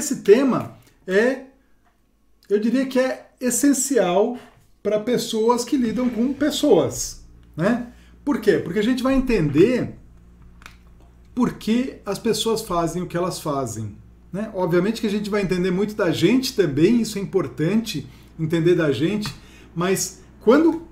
esse tema é, eu diria que é essencial para pessoas que lidam com pessoas, né? Por quê? Porque a gente vai entender por que as pessoas fazem o que elas fazem. Né? Obviamente que a gente vai entender muito da gente também, isso é importante entender da gente, mas quando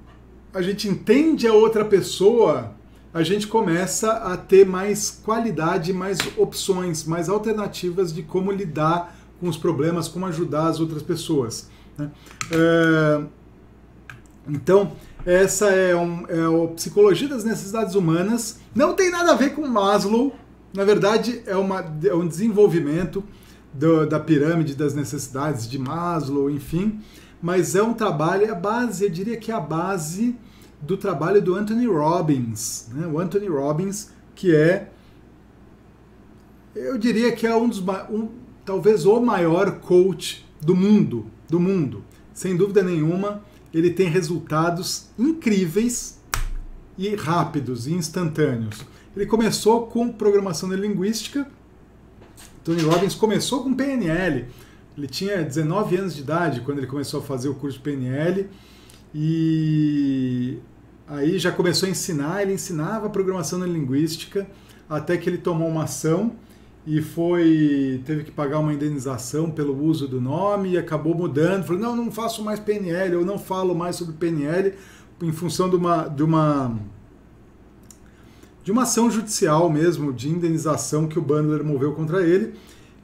a gente entende a outra pessoa, a gente começa a ter mais qualidade, mais opções, mais alternativas de como lidar com os problemas, como ajudar as outras pessoas. Né? É... Então, essa é, um, é a psicologia das necessidades humanas. Não tem nada a ver com Maslow. Na verdade, é, uma, é um desenvolvimento do, da pirâmide das necessidades de Maslow, enfim. Mas é um trabalho, a base, eu diria que é a base do trabalho do Anthony Robbins. Né? O Anthony Robbins, que é, eu diria que é um dos, um, talvez o maior coach do mundo, do mundo, sem dúvida nenhuma ele tem resultados incríveis e rápidos e instantâneos. Ele começou com programação neurolinguística. Tony Robbins começou com PNL. Ele tinha 19 anos de idade quando ele começou a fazer o curso de PNL e aí já começou a ensinar. Ele ensinava programação neurolinguística até que ele tomou uma ação e foi teve que pagar uma indenização pelo uso do nome e acabou mudando. Falou: não, não faço mais PNL, eu não falo mais sobre PNL em função de uma, de uma de uma ação judicial mesmo, de indenização que o Bandler moveu contra ele.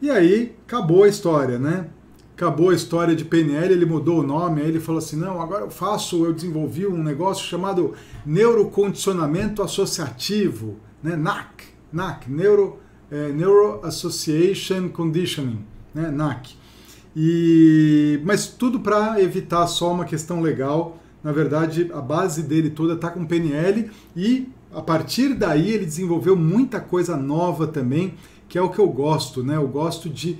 E aí acabou a história, né? Acabou a história de PNL, ele mudou o nome, aí ele falou assim: não, agora eu faço, eu desenvolvi um negócio chamado neurocondicionamento associativo, né? NAC, NAC, neuro é, Neuro Association Conditioning, né, NAC. E, mas tudo para evitar só uma questão legal. Na verdade, a base dele toda está com PNL e a partir daí ele desenvolveu muita coisa nova também, que é o que eu gosto, né? Eu gosto de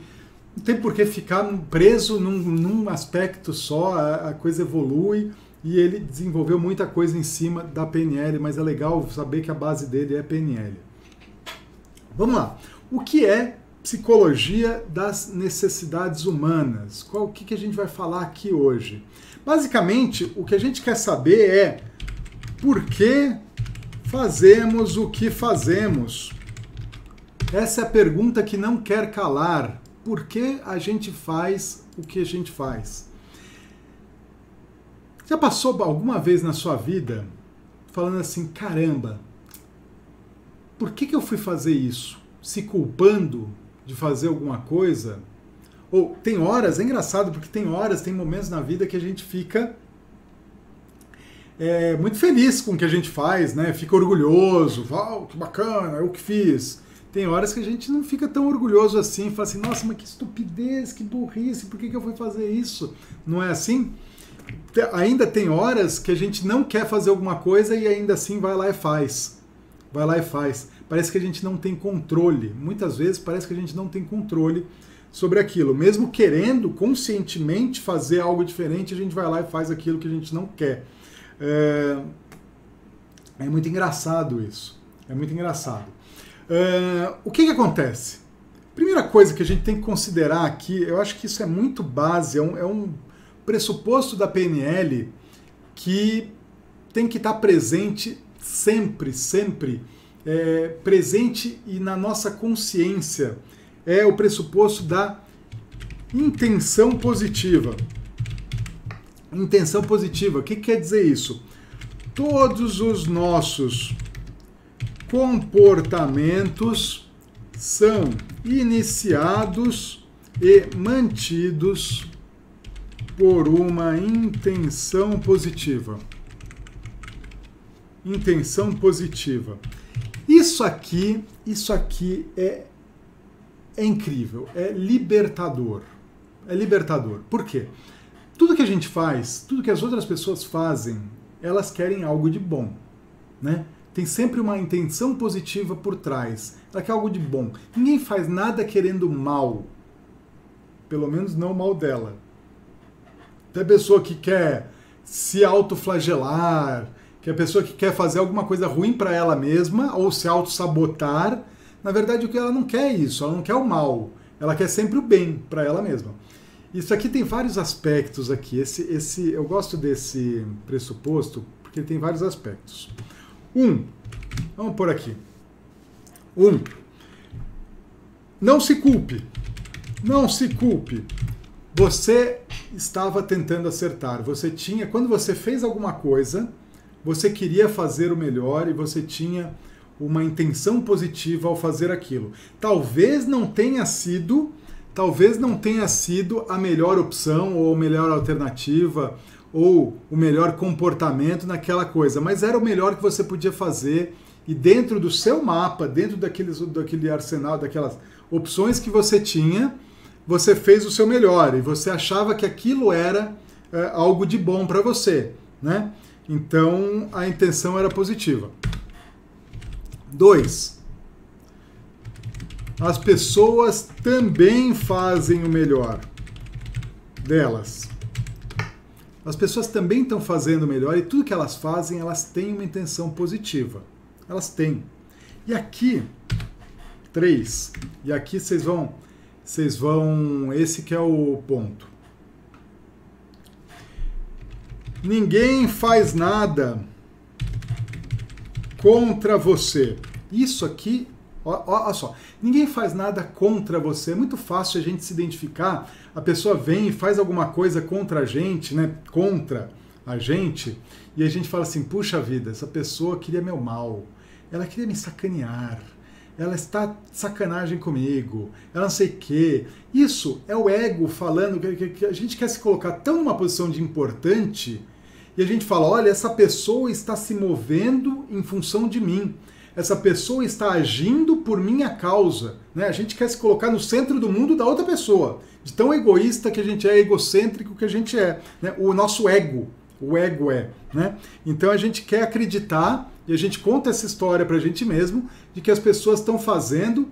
não tem por que ficar preso num, num aspecto só, a, a, coisa evolui e ele desenvolveu muita coisa em cima da PNL, mas é legal saber que a base dele é PNL. Vamos lá. O que é psicologia das necessidades humanas? Qual o que, que a gente vai falar aqui hoje? Basicamente, o que a gente quer saber é por que fazemos o que fazemos. Essa é a pergunta que não quer calar. Por que a gente faz o que a gente faz? Já passou alguma vez na sua vida falando assim, caramba, por que, que eu fui fazer isso? Se culpando de fazer alguma coisa? Ou tem horas, é engraçado porque tem horas, tem momentos na vida que a gente fica é, muito feliz com o que a gente faz, né? Fica orgulhoso, oh, que bacana, eu que fiz. Tem horas que a gente não fica tão orgulhoso assim, fala assim, nossa, mas que estupidez, que burrice, por que, que eu fui fazer isso? Não é assim? Ainda tem horas que a gente não quer fazer alguma coisa e ainda assim vai lá e faz vai lá e faz. Parece que a gente não tem controle. Muitas vezes parece que a gente não tem controle sobre aquilo. Mesmo querendo conscientemente fazer algo diferente, a gente vai lá e faz aquilo que a gente não quer. É, é muito engraçado isso. É muito engraçado. É... O que, que acontece? Primeira coisa que a gente tem que considerar aqui, eu acho que isso é muito base, é um, é um pressuposto da PNL que tem que estar presente sempre, sempre é, presente e na nossa consciência. É o pressuposto da intenção positiva. Intenção positiva, o que quer dizer isso? Todos os nossos comportamentos são iniciados e mantidos por uma intenção positiva intenção positiva. Isso aqui, isso aqui é, é incrível, é libertador. É libertador. Por quê? Tudo que a gente faz, tudo que as outras pessoas fazem, elas querem algo de bom, né? Tem sempre uma intenção positiva por trás. Ela quer algo de bom. Ninguém faz nada querendo mal. Pelo menos não o mal dela. Tem pessoa que quer se autoflagelar, que a pessoa que quer fazer alguma coisa ruim para ela mesma ou se auto-sabotar, na verdade o que ela não quer é isso, ela não quer o mal, Ela quer sempre o bem para ela mesma. Isso aqui tem vários aspectos aqui. Esse, esse, eu gosto desse pressuposto porque ele tem vários aspectos. Um, vamos por aqui. Um, não se culpe. Não se culpe. Você estava tentando acertar. Você tinha, quando você fez alguma coisa, você queria fazer o melhor e você tinha uma intenção positiva ao fazer aquilo. Talvez não tenha sido, talvez não tenha sido a melhor opção ou a melhor alternativa ou o melhor comportamento naquela coisa, mas era o melhor que você podia fazer e dentro do seu mapa, dentro daqueles, daquele arsenal, daquelas opções que você tinha, você fez o seu melhor e você achava que aquilo era é, algo de bom para você, né? Então a intenção era positiva. Dois, as pessoas também fazem o melhor delas. As pessoas também estão fazendo melhor e tudo que elas fazem, elas têm uma intenção positiva. Elas têm. E aqui, três. E aqui vocês vão vocês vão. Esse que é o ponto. Ninguém faz nada contra você. Isso aqui, olha só, ninguém faz nada contra você. É muito fácil a gente se identificar. A pessoa vem e faz alguma coisa contra a gente, né? Contra a gente, e a gente fala assim: puxa vida, essa pessoa queria meu mal, ela queria me sacanear, ela está sacanagem comigo, ela não sei o quê. Isso é o ego falando que, a gente quer se colocar tão numa posição de importante e a gente fala: olha, essa pessoa está se movendo em função de mim. Essa pessoa está agindo por minha causa. Né? A gente quer se colocar no centro do mundo da outra pessoa. De tão egoísta que a gente é, egocêntrico que a gente é. Né? O nosso ego. O ego é. Né? Então a gente quer acreditar e a gente conta essa história para a gente mesmo de que as pessoas estão fazendo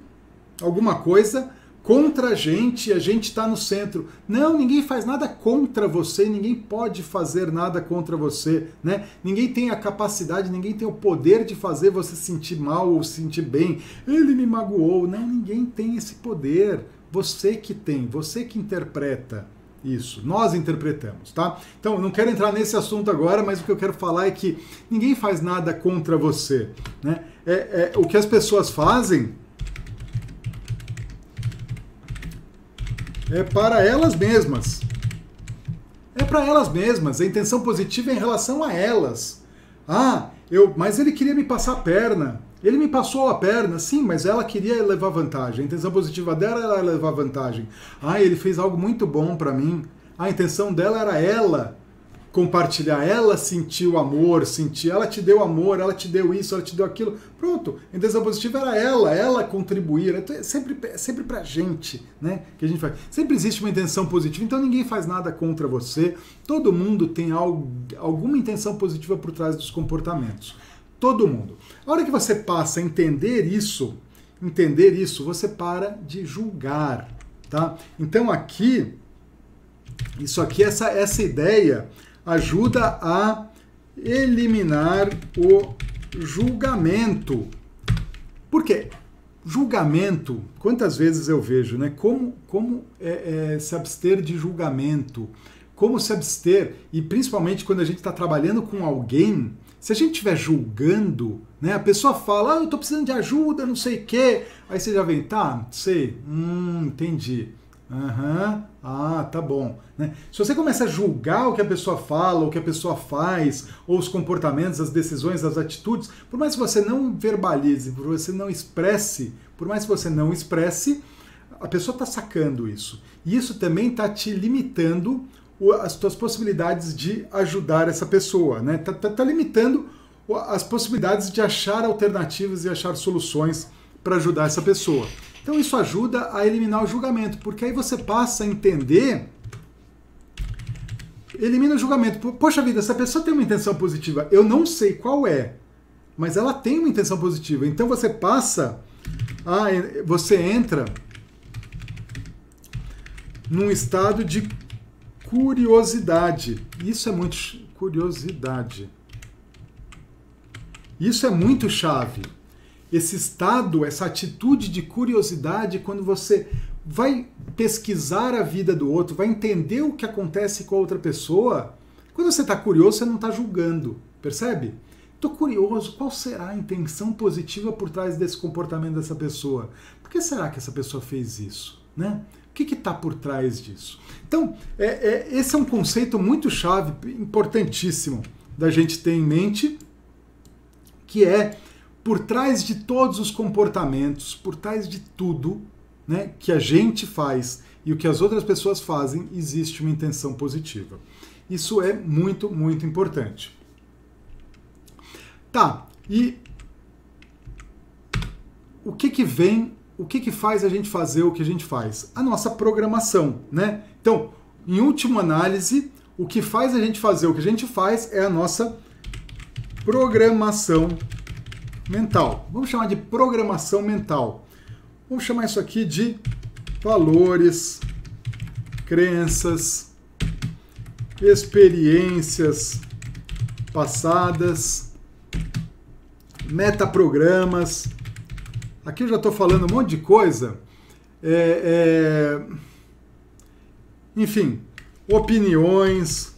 alguma coisa contra a gente a gente está no centro. Não, ninguém faz nada contra você, ninguém pode fazer nada contra você, né? Ninguém tem a capacidade, ninguém tem o poder de fazer você sentir mal ou sentir bem. Ele me magoou. Não, ninguém tem esse poder. Você que tem, você que interpreta. Isso, nós interpretamos, tá? Então, não quero entrar nesse assunto agora, mas o que eu quero falar é que ninguém faz nada contra você, né? É, é o que as pessoas fazem é para elas mesmas. É para elas mesmas. A intenção positiva é em relação a elas. Ah, eu, mas ele queria me passar a perna. Ele me passou a perna, sim, mas ela queria levar vantagem. A intenção positiva dela era levar vantagem. Ah, ele fez algo muito bom para mim. A intenção dela era ela compartilhar. Ela sentiu amor, sentiu, ela te deu amor, ela te deu isso, ela te deu aquilo. Pronto. A intenção positiva era ela, ela contribuir. É sempre, é sempre pra gente, né? Que a gente faz. Sempre existe uma intenção positiva, então ninguém faz nada contra você. Todo mundo tem algo, alguma intenção positiva por trás dos comportamentos. Todo mundo. A hora que você passa a entender isso, entender isso, você para de julgar, tá? Então aqui, isso aqui, essa, essa ideia ajuda a eliminar o julgamento. Por quê? Julgamento, quantas vezes eu vejo, né? Como, como é, é, se abster de julgamento, como se abster, e principalmente quando a gente está trabalhando com alguém se a gente estiver julgando, né, a pessoa fala, ah, eu estou precisando de ajuda, não sei o quê, aí você já vem, tá, sei, hum, entendi. Aham, uhum, ah, tá bom. Né? Se você começa a julgar o que a pessoa fala, o que a pessoa faz, ou os comportamentos, as decisões, as atitudes, por mais que você não verbalize, por você não expresse, por mais que você não expresse, a pessoa está sacando isso. E isso também está te limitando as tuas possibilidades de ajudar essa pessoa, né? Tá, tá, tá limitando as possibilidades de achar alternativas e achar soluções para ajudar essa pessoa. Então isso ajuda a eliminar o julgamento, porque aí você passa a entender elimina o julgamento. Poxa vida, essa pessoa tem uma intenção positiva, eu não sei qual é, mas ela tem uma intenção positiva. Então você passa a você entra num estado de curiosidade. Isso é muito curiosidade. Isso é muito chave. Esse estado, essa atitude de curiosidade, quando você vai pesquisar a vida do outro, vai entender o que acontece com a outra pessoa, quando você está curioso, você não está julgando, percebe? Estou curioso, qual será a intenção positiva por trás desse comportamento dessa pessoa? Por que será que essa pessoa fez isso? Né? O que está por trás disso? Então, é, é, esse é um conceito muito chave, importantíssimo da gente ter em mente, que é por trás de todos os comportamentos, por trás de tudo né, que a gente faz e o que as outras pessoas fazem, existe uma intenção positiva. Isso é muito, muito importante. Tá, e o que que vem, o que que faz a gente fazer o que a gente faz? A nossa programação, né? Então, em última análise, o que faz a gente fazer o que a gente faz é a nossa programação mental. Vamos chamar de programação mental. Vamos chamar isso aqui de valores, crenças, experiências passadas, metaprogramas. Aqui eu já estou falando um monte de coisa. É, é... Enfim, opiniões.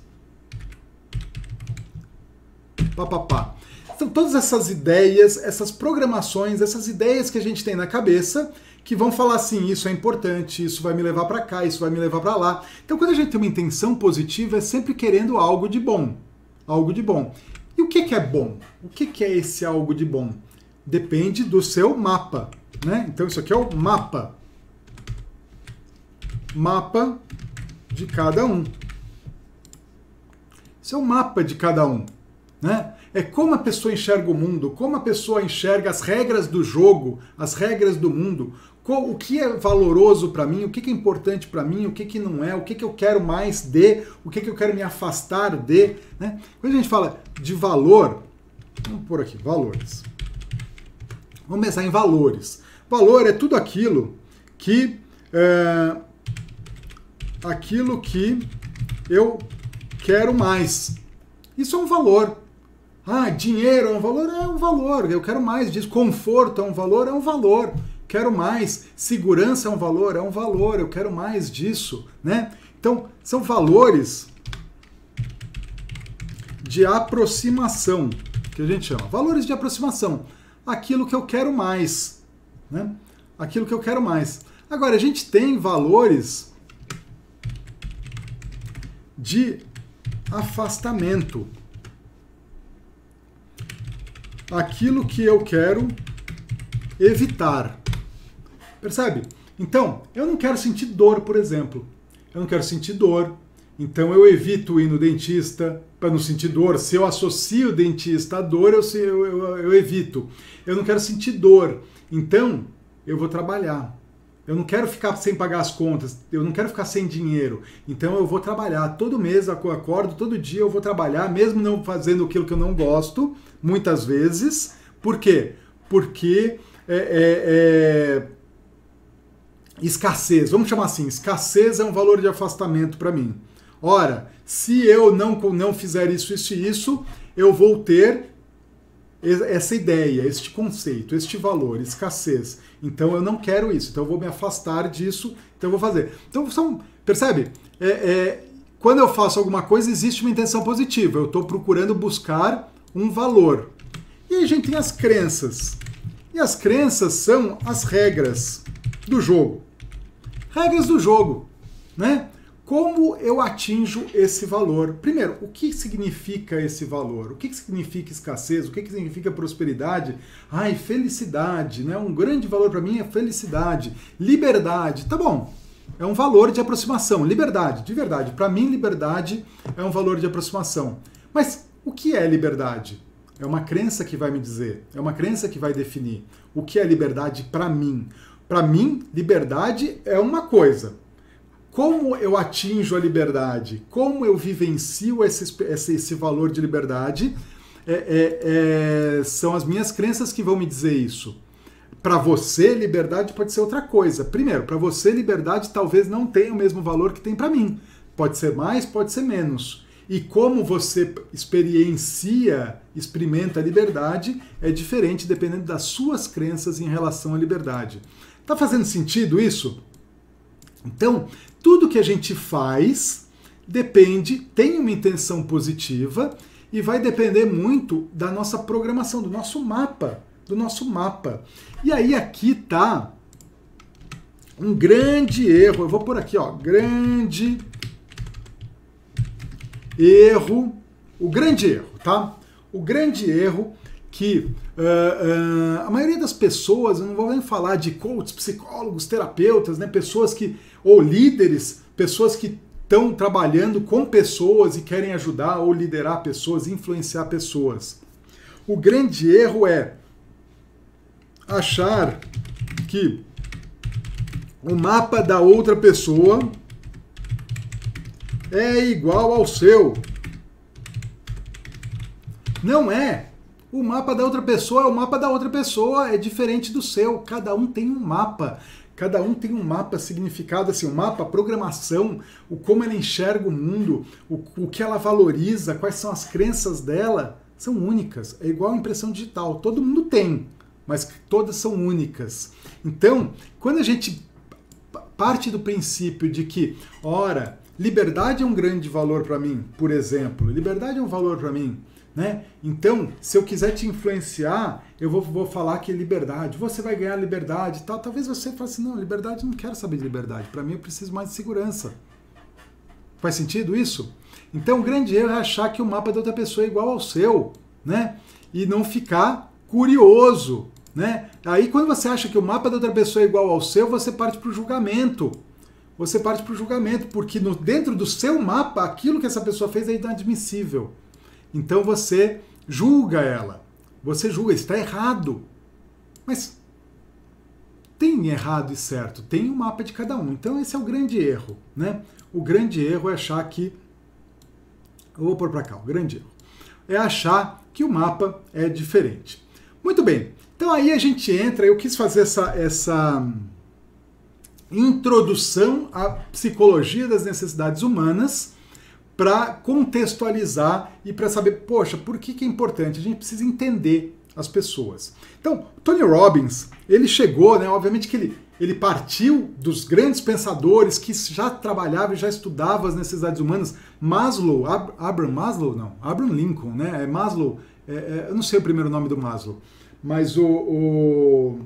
Papapá. Então, todas essas ideias, essas programações, essas ideias que a gente tem na cabeça que vão falar assim: isso é importante, isso vai me levar para cá, isso vai me levar para lá. Então, quando a gente tem uma intenção positiva, é sempre querendo algo de bom. Algo de bom. E o que, que é bom? O que, que é esse algo de bom? Depende do seu mapa. Né? Então, isso aqui é o mapa. Mapa de cada um. Isso é o mapa de cada um. Né? É como a pessoa enxerga o mundo, como a pessoa enxerga as regras do jogo, as regras do mundo, o que é valoroso para mim, o que é importante para mim, o que, não é, o que, eu quero mais de, o que, eu quero me afastar de. Né? Quando a gente fala de valor, vamos por aqui, valores. Vamos pensar em valores. Valor é tudo aquilo que é, aquilo que eu quero mais. Isso é um valor. Ah, dinheiro é um valor? É um valor. Eu quero mais disso. Conforto é um valor? É um valor quero mais. Segurança é um valor, é um valor, eu quero mais disso, né? Então, são valores de aproximação, que a gente chama. Valores de aproximação. Aquilo que eu quero mais, né? Aquilo que eu quero mais. Agora, a gente tem valores de afastamento. Aquilo que eu quero evitar. Percebe? Então, eu não quero sentir dor, por exemplo. Eu não quero sentir dor. Então eu evito ir no dentista para não sentir dor. Se eu associo o dentista à dor, eu, eu, eu, eu evito. Eu não quero sentir dor. Então eu vou trabalhar. Eu não quero ficar sem pagar as contas, eu não quero ficar sem dinheiro. Então eu vou trabalhar. Todo mês eu acordo, todo dia eu vou trabalhar, mesmo não fazendo aquilo que eu não gosto, muitas vezes. Por quê? Porque é, é, é escassez, vamos chamar assim, escassez é um valor de afastamento para mim. Ora, se eu não, não fizer isso, isso e isso, eu vou ter essa ideia, este conceito, este valor, escassez. Então eu não quero isso, então eu vou me afastar disso, então eu vou fazer. Então são, percebe? É, é, quando eu faço alguma coisa, existe uma intenção positiva, eu estou procurando buscar um valor. E aí a gente tem as crenças. E as crenças são as regras do jogo. Regras do jogo, né? Como eu atinjo esse valor? Primeiro, o que significa esse valor? O que significa escassez? O que significa prosperidade? Ai, felicidade, né? Um grande valor para mim é felicidade, liberdade. Tá bom? É um valor de aproximação, liberdade, de verdade. Para mim, liberdade é um valor de aproximação. Mas o que é liberdade? É uma crença que vai me dizer, é uma crença que vai definir o que é liberdade para mim. Para mim, liberdade é uma coisa. Como eu atinjo a liberdade? Como eu vivencio esse, esse, esse valor de liberdade? É, é, é, são as minhas crenças que vão me dizer isso. Para você, liberdade pode ser outra coisa. Primeiro, para você, liberdade talvez não tenha o mesmo valor que tem para mim. Pode ser mais, pode ser menos. E como você experiencia, experimenta a liberdade, é diferente dependendo das suas crenças em relação à liberdade. Tá fazendo sentido isso? Então, tudo que a gente faz depende, tem uma intenção positiva e vai depender muito da nossa programação, do nosso mapa, do nosso mapa. E aí aqui tá um grande erro. Eu vou por aqui, ó, grande erro, o grande erro, tá? O grande erro que uh, uh, a maioria das pessoas, eu não vou nem falar de coaches, psicólogos, terapeutas, né, pessoas que ou líderes, pessoas que estão trabalhando com pessoas e querem ajudar ou liderar pessoas, influenciar pessoas. O grande erro é achar que o mapa da outra pessoa é igual ao seu. Não é. O mapa da outra pessoa é o mapa da outra pessoa, é diferente do seu. Cada um tem um mapa. Cada um tem um mapa significado, assim, um mapa, programação, o como ela enxerga o mundo, o, o que ela valoriza, quais são as crenças dela, são únicas. É igual a impressão digital. Todo mundo tem, mas todas são únicas. Então, quando a gente parte do princípio de que, ora, liberdade é um grande valor para mim, por exemplo, liberdade é um valor para mim, né? Então, se eu quiser te influenciar, eu vou, vou falar que é liberdade. Você vai ganhar liberdade tal. Talvez você fale assim, não, liberdade, não quero saber de liberdade. Para mim, eu preciso mais de segurança. Faz sentido isso? Então, o grande erro é achar que o mapa da outra pessoa é igual ao seu, né? E não ficar curioso, né? Aí, quando você acha que o mapa da outra pessoa é igual ao seu, você parte para o julgamento. Você parte para o julgamento, porque no, dentro do seu mapa, aquilo que essa pessoa fez é inadmissível. Então você julga ela. Você julga, está errado. Mas tem errado e certo, tem um mapa de cada um. Então esse é o grande erro, né? O grande erro é achar que eu vou pôr para cá, o grande erro é achar que o mapa é diferente. Muito bem. Então aí a gente entra, eu quis fazer essa essa introdução à psicologia das necessidades humanas para contextualizar e para saber, poxa, por que, que é importante? A gente precisa entender as pessoas. Então, Tony Robbins, ele chegou, né, obviamente que ele, ele partiu dos grandes pensadores que já trabalhavam e já estudavam as necessidades humanas. Maslow, Ab Abraham Maslow, não, Abraham Lincoln, né, é Maslow, é, é, eu não sei o primeiro nome do Maslow, mas o, o,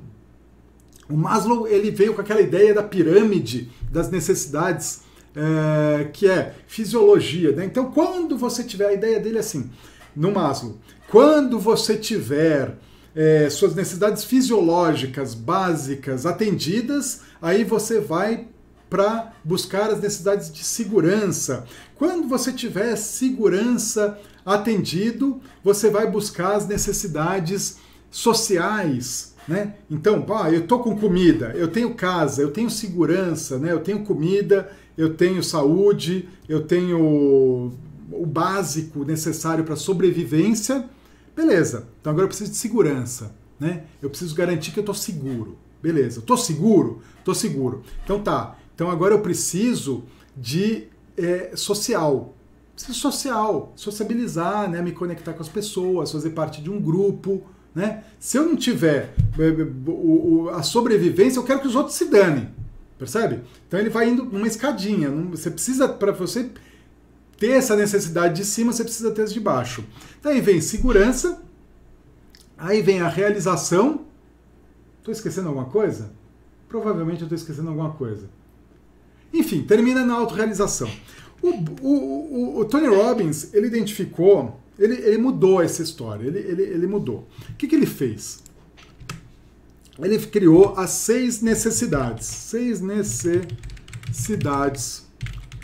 o Maslow, ele veio com aquela ideia da pirâmide das necessidades é, que é fisiologia. Né? Então, quando você tiver a ideia dele assim, no Maslow, quando você tiver é, suas necessidades fisiológicas básicas atendidas, aí você vai para buscar as necessidades de segurança. Quando você tiver segurança atendido, você vai buscar as necessidades sociais, né? Então, pá, eu tô com comida, eu tenho casa, eu tenho segurança, né? Eu tenho comida, eu tenho saúde, eu tenho o básico necessário para sobrevivência. Beleza. Então agora eu preciso de segurança, né? Eu preciso garantir que eu estou seguro. Beleza. Estou seguro? Estou seguro. Então tá. Então agora eu preciso de é, social. Preciso social, sociabilizar, né? Me conectar com as pessoas, fazer parte de um grupo, né? Se eu não tiver é, a sobrevivência, eu quero que os outros se danem. Percebe? Então ele vai indo numa escadinha. Você precisa, para você ter essa necessidade de cima, você precisa ter as de baixo. Daí vem segurança, aí vem a realização. Estou esquecendo alguma coisa? Provavelmente eu estou esquecendo alguma coisa. Enfim, termina na autorrealização. O, o, o, o Tony Robbins, ele identificou, ele, ele mudou essa história, ele, ele, ele mudou. O que, que ele fez? Ele criou as seis necessidades, seis necessidades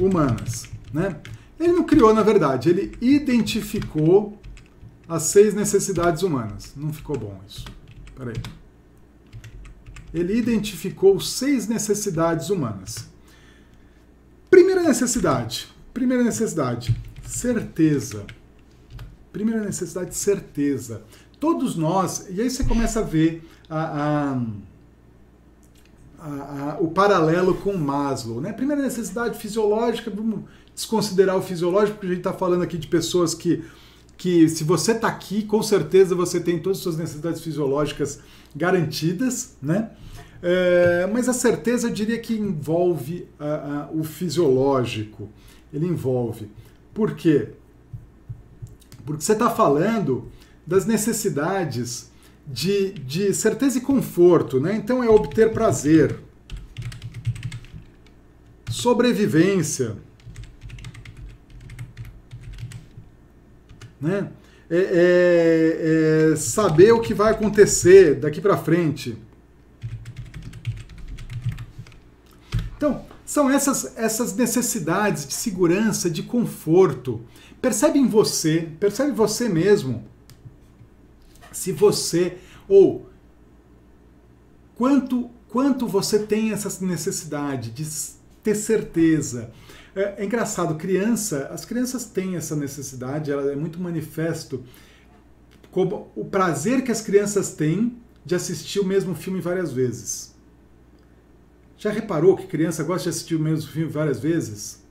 humanas, né? Ele não criou, na verdade, ele identificou as seis necessidades humanas. Não ficou bom isso. Peraí. Ele identificou seis necessidades humanas. Primeira necessidade. Primeira necessidade, certeza. Primeira necessidade, certeza. Todos nós, e aí você começa a ver a, a, a, o paralelo com Maslow. Né? Primeira necessidade fisiológica, vamos desconsiderar o fisiológico, porque a gente está falando aqui de pessoas que, que se você está aqui, com certeza você tem todas as suas necessidades fisiológicas garantidas. Né? É, mas a certeza eu diria que envolve o fisiológico. Ele envolve. Por quê? Porque você está falando das necessidades de, de certeza e conforto, né? Então é obter prazer, sobrevivência, né? É, é, é saber o que vai acontecer daqui para frente. Então, são essas, essas necessidades de segurança, de conforto. Percebe em você, percebe você mesmo se você ou quanto quanto você tem essa necessidade de ter certeza. É, é, engraçado, criança, as crianças têm essa necessidade, ela é muito manifesto como o prazer que as crianças têm de assistir o mesmo filme várias vezes. Já reparou que criança gosta de assistir o mesmo filme várias vezes?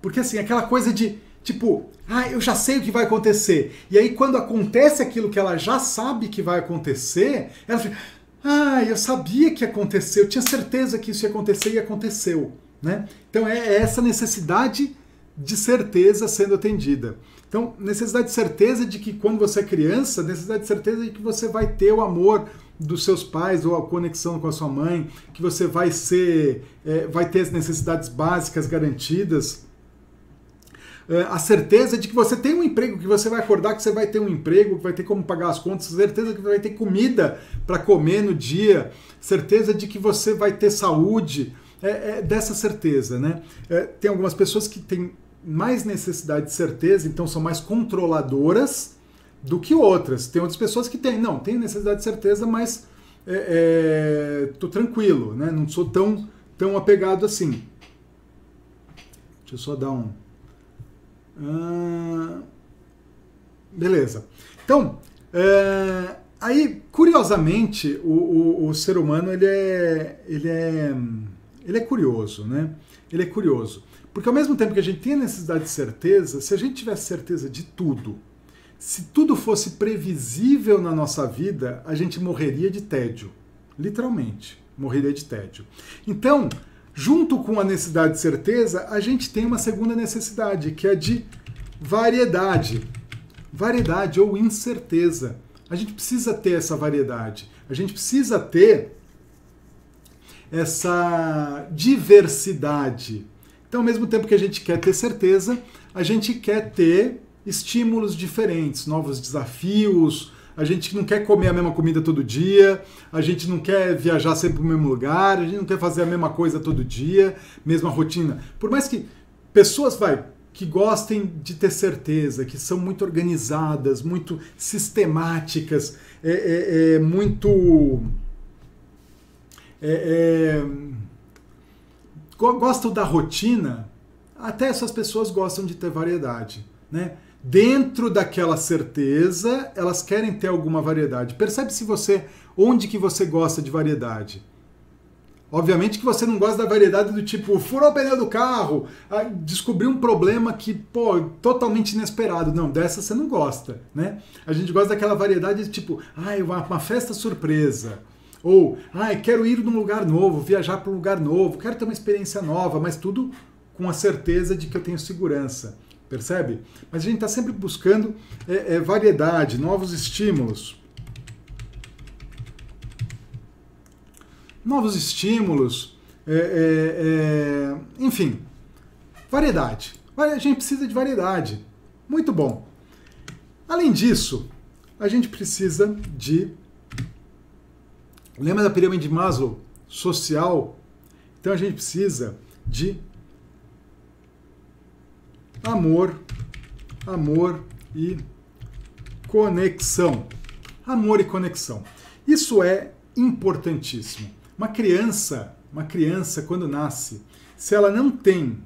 Porque assim, aquela coisa de Tipo, ah, eu já sei o que vai acontecer. E aí, quando acontece aquilo que ela já sabe que vai acontecer, ela fica, ah, eu sabia que ia acontecer, eu tinha certeza que isso ia acontecer e aconteceu. Né? Então, é essa necessidade de certeza sendo atendida. Então, necessidade de certeza de que quando você é criança, necessidade de certeza de que você vai ter o amor dos seus pais ou a conexão com a sua mãe, que você vai ser, é, vai ter as necessidades básicas garantidas é, a certeza de que você tem um emprego, que você vai acordar, que você vai ter um emprego, que vai ter como pagar as contas, certeza que vai ter comida para comer no dia, certeza de que você vai ter saúde, é, é dessa certeza, né? É, tem algumas pessoas que têm mais necessidade de certeza, então são mais controladoras do que outras. Tem outras pessoas que têm, não, tenho necessidade de certeza, mas é, é, tô tranquilo, né? Não sou tão, tão apegado assim. Deixa eu só dar um ah, beleza. Então, é, aí, curiosamente, o, o, o, ser humano ele é, ele, é, ele é curioso, né? Ele é curioso. Porque ao mesmo tempo que a gente tem a necessidade de certeza, se a gente tivesse certeza de tudo, se tudo fosse previsível na nossa vida, a gente morreria de tédio. Literalmente, morreria de tédio. Então, Junto com a necessidade de certeza, a gente tem uma segunda necessidade, que é de variedade. Variedade ou incerteza. A gente precisa ter essa variedade. A gente precisa ter essa diversidade. Então, ao mesmo tempo que a gente quer ter certeza, a gente quer ter estímulos diferentes, novos desafios, a gente não quer comer a mesma comida todo dia, a gente não quer viajar sempre para o mesmo lugar, a gente não quer fazer a mesma coisa todo dia, mesma rotina. Por mais que pessoas vai que gostem de ter certeza, que são muito organizadas, muito sistemáticas, é, é, é muito é, é, gostam da rotina, até essas pessoas gostam de ter variedade, né? Dentro daquela certeza, elas querem ter alguma variedade. Percebe se você onde que você gosta de variedade. Obviamente que você não gosta da variedade do tipo, furou o pneu do carro, ah, descobriu um problema que, pô, totalmente inesperado. Não, dessa você não gosta, né? A gente gosta daquela variedade de tipo, ai, ah, uma, uma festa surpresa. Ou, ai, ah, quero ir num lugar novo, viajar para um lugar novo, quero ter uma experiência nova, mas tudo com a certeza de que eu tenho segurança percebe? Mas a gente está sempre buscando é, é, variedade, novos estímulos. Novos estímulos, é, é, é, enfim, variedade. A gente precisa de variedade. Muito bom. Além disso, a gente precisa de. Lembra da pirâmide de Maslow? Social. Então a gente precisa de amor, amor e conexão. Amor e conexão. Isso é importantíssimo. Uma criança, uma criança quando nasce, se ela não tem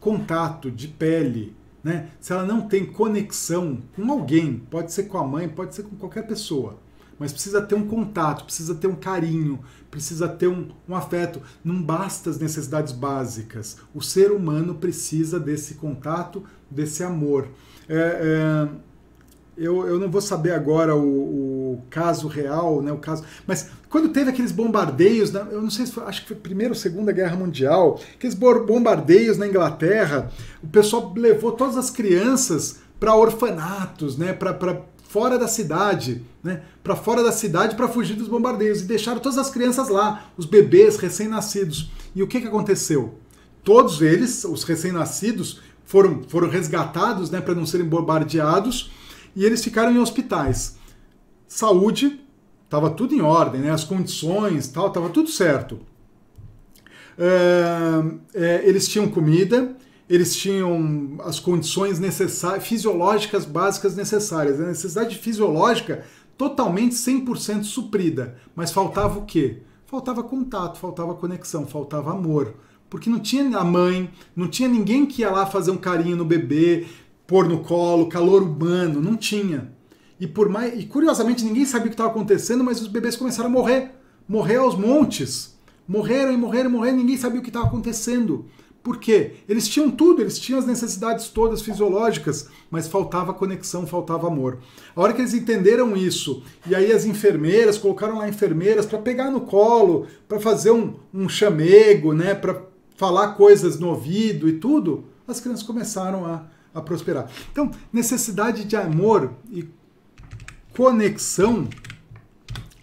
contato de pele, né? Se ela não tem conexão com alguém, pode ser com a mãe, pode ser com qualquer pessoa, mas precisa ter um contato, precisa ter um carinho, precisa ter um, um afeto. Não basta as necessidades básicas. O ser humano precisa desse contato, desse amor. É, é, eu, eu não vou saber agora o, o caso real, né, o caso. Mas quando teve aqueles bombardeios, eu não sei se foi, acho que foi Primeira ou Segunda Guerra Mundial, aqueles bombardeios na Inglaterra, o pessoal levou todas as crianças para orfanatos, né, para fora da cidade, né, para fora da cidade para fugir dos bombardeios e deixaram todas as crianças lá, os bebês recém-nascidos. E o que, que aconteceu? Todos eles, os recém-nascidos, foram, foram resgatados né, para não serem bombardeados e eles ficaram em hospitais. Saúde, estava tudo em ordem, né, as condições, tal, estava tudo certo. É, é, eles tinham comida, eles tinham as condições necessárias, fisiológicas básicas necessárias. A necessidade fisiológica totalmente 100% suprida, mas faltava o quê? Faltava contato, faltava conexão, faltava amor porque não tinha a mãe, não tinha ninguém que ia lá fazer um carinho no bebê, pôr no colo, calor humano, não tinha. E por mais e curiosamente ninguém sabia o que estava acontecendo, mas os bebês começaram a morrer, morrer aos montes. Morreram e morreram e morreram, ninguém sabia o que estava acontecendo. Por quê? Eles tinham tudo, eles tinham as necessidades todas fisiológicas, mas faltava conexão, faltava amor. A hora que eles entenderam isso, e aí as enfermeiras colocaram lá enfermeiras para pegar no colo, para fazer um, um chamego, né, para falar coisas no ouvido e tudo, as crianças começaram a, a prosperar. Então, necessidade de amor e conexão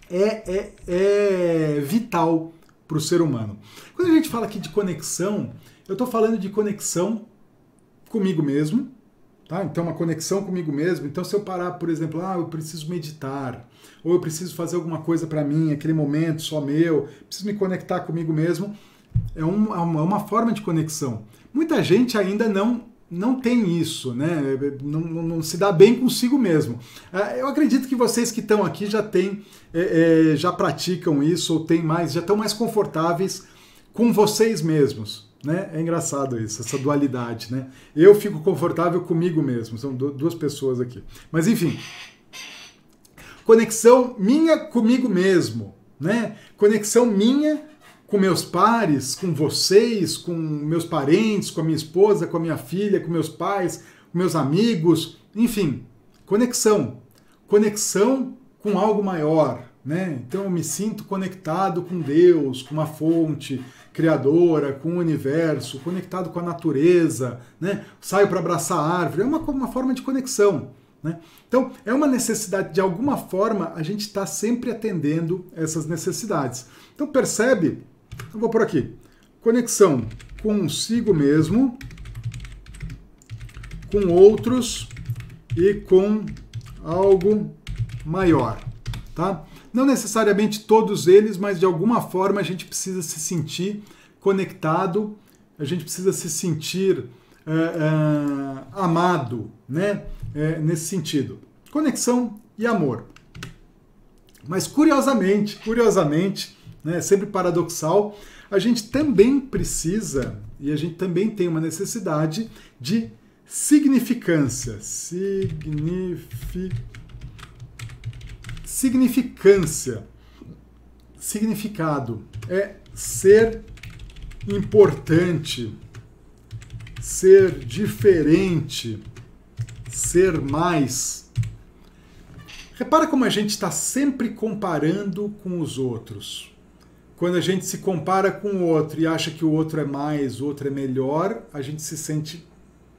é, é, é vital para o ser humano. Quando a gente fala aqui de conexão, eu estou falando de conexão comigo mesmo, tá? Então, uma conexão comigo mesmo. Então, se eu parar, por exemplo, ah, eu preciso meditar, ou eu preciso fazer alguma coisa para mim, aquele momento só meu, preciso me conectar comigo mesmo, é, é uma, é uma forma de conexão. Muita gente ainda não não tem isso, né? Não, não, não, se dá bem consigo mesmo. É, eu acredito que vocês que estão aqui já têm, é, é, já praticam isso ou tem mais, já estão mais confortáveis com vocês mesmos. Né? É engraçado isso, essa dualidade, né? Eu fico confortável comigo mesmo, são duas pessoas aqui. Mas enfim, conexão minha comigo mesmo, né? Conexão minha com meus pares, com vocês, com meus parentes, com a minha esposa, com a minha filha, com meus pais, com meus amigos, enfim, conexão. Conexão com algo maior, né? Então eu me sinto conectado com Deus, com uma fonte criadora, com o universo, conectado com a natureza, né? Saio para abraçar a árvore, é uma, uma forma de conexão. Né? Então, é uma necessidade, de alguma forma, a gente está sempre atendendo essas necessidades. Então, percebe eu vou por aqui. Conexão consigo mesmo, com outros e com algo maior, tá? Não necessariamente todos eles, mas de alguma forma a gente precisa se sentir conectado, a gente precisa se sentir é, é, amado, né? É, nesse sentido. Conexão e amor. Mas curiosamente, curiosamente, né, sempre paradoxal, a gente também precisa e a gente também tem uma necessidade de significância. Signifi... Significância. Significado é ser importante, ser diferente, ser mais. Repara como a gente está sempre comparando com os outros quando a gente se compara com o outro e acha que o outro é mais, o outro é melhor, a gente se sente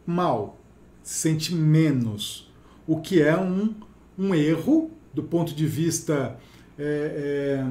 mal, se sente menos. O que é um, um erro do ponto de vista. É,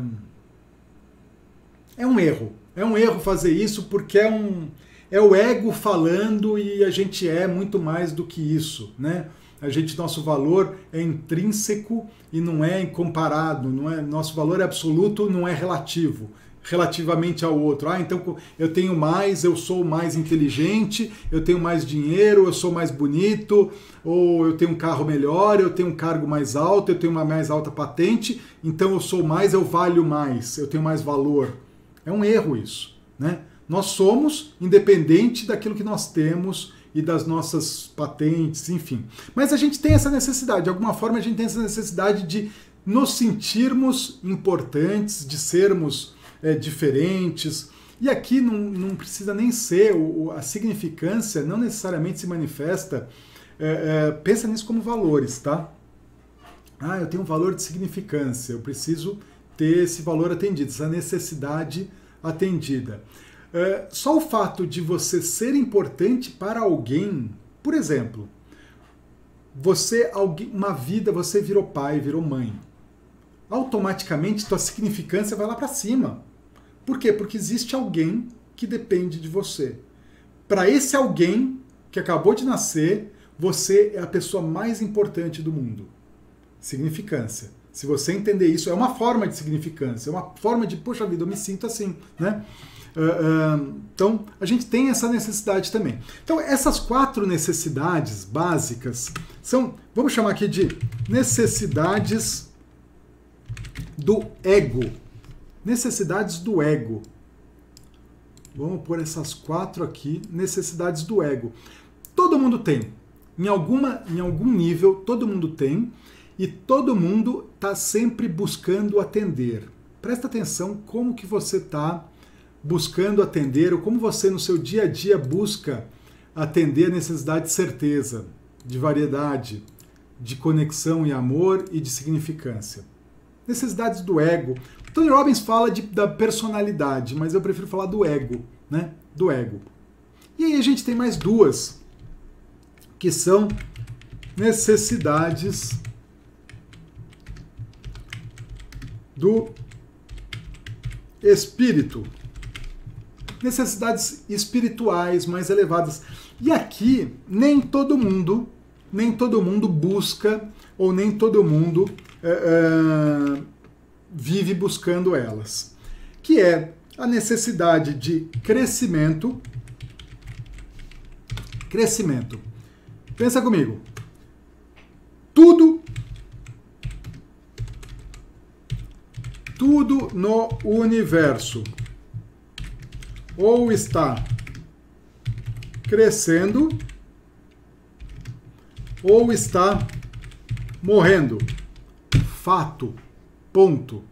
é, é um erro. É um erro fazer isso porque é um. É o ego falando e a gente é muito mais do que isso, né? A gente, nosso valor é intrínseco e não é incomparado, não é, nosso valor é absoluto, não é relativo relativamente ao outro. Ah, então eu tenho mais, eu sou mais inteligente, eu tenho mais dinheiro, eu sou mais bonito, ou eu tenho um carro melhor, eu tenho um cargo mais alto, eu tenho uma mais alta patente, então eu sou mais, eu valho mais, eu tenho mais valor. É um erro isso, né? Nós somos independente daquilo que nós temos e das nossas patentes, enfim. Mas a gente tem essa necessidade, de alguma forma a gente tem essa necessidade de nos sentirmos importantes, de sermos é, diferentes. E aqui não, não precisa nem ser, o, a significância não necessariamente se manifesta, é, é, pensa nisso como valores, tá? Ah, eu tenho um valor de significância, eu preciso ter esse valor atendido, essa necessidade atendida. É, só o fato de você ser importante para alguém, por exemplo, você uma vida você virou pai, virou mãe, automaticamente tua significância vai lá para cima. Por quê? Porque existe alguém que depende de você. Para esse alguém que acabou de nascer, você é a pessoa mais importante do mundo. Significância. Se você entender isso, é uma forma de significância, é uma forma de, poxa vida, eu me sinto assim, né? Uh, uh, então, a gente tem essa necessidade também. Então, essas quatro necessidades básicas são, vamos chamar aqui de necessidades do ego. Necessidades do ego. Vamos pôr essas quatro aqui, necessidades do ego. Todo mundo tem. Em, alguma, em algum nível, todo mundo tem. E todo mundo está sempre buscando atender. Presta atenção como que você está buscando atender, ou como você no seu dia a dia busca atender a necessidade de certeza, de variedade, de conexão e amor e de significância. Necessidades do ego, Tony Robbins fala de, da personalidade, mas eu prefiro falar do ego, né? Do ego. E aí a gente tem mais duas, que são necessidades do espírito. Necessidades espirituais mais elevadas. E aqui nem todo mundo, nem todo mundo busca ou nem todo mundo é, é, vive buscando elas, que é a necessidade de crescimento. Crescimento. Pensa comigo. Tudo tudo no universo ou está crescendo ou está morrendo. Fato. Ponto.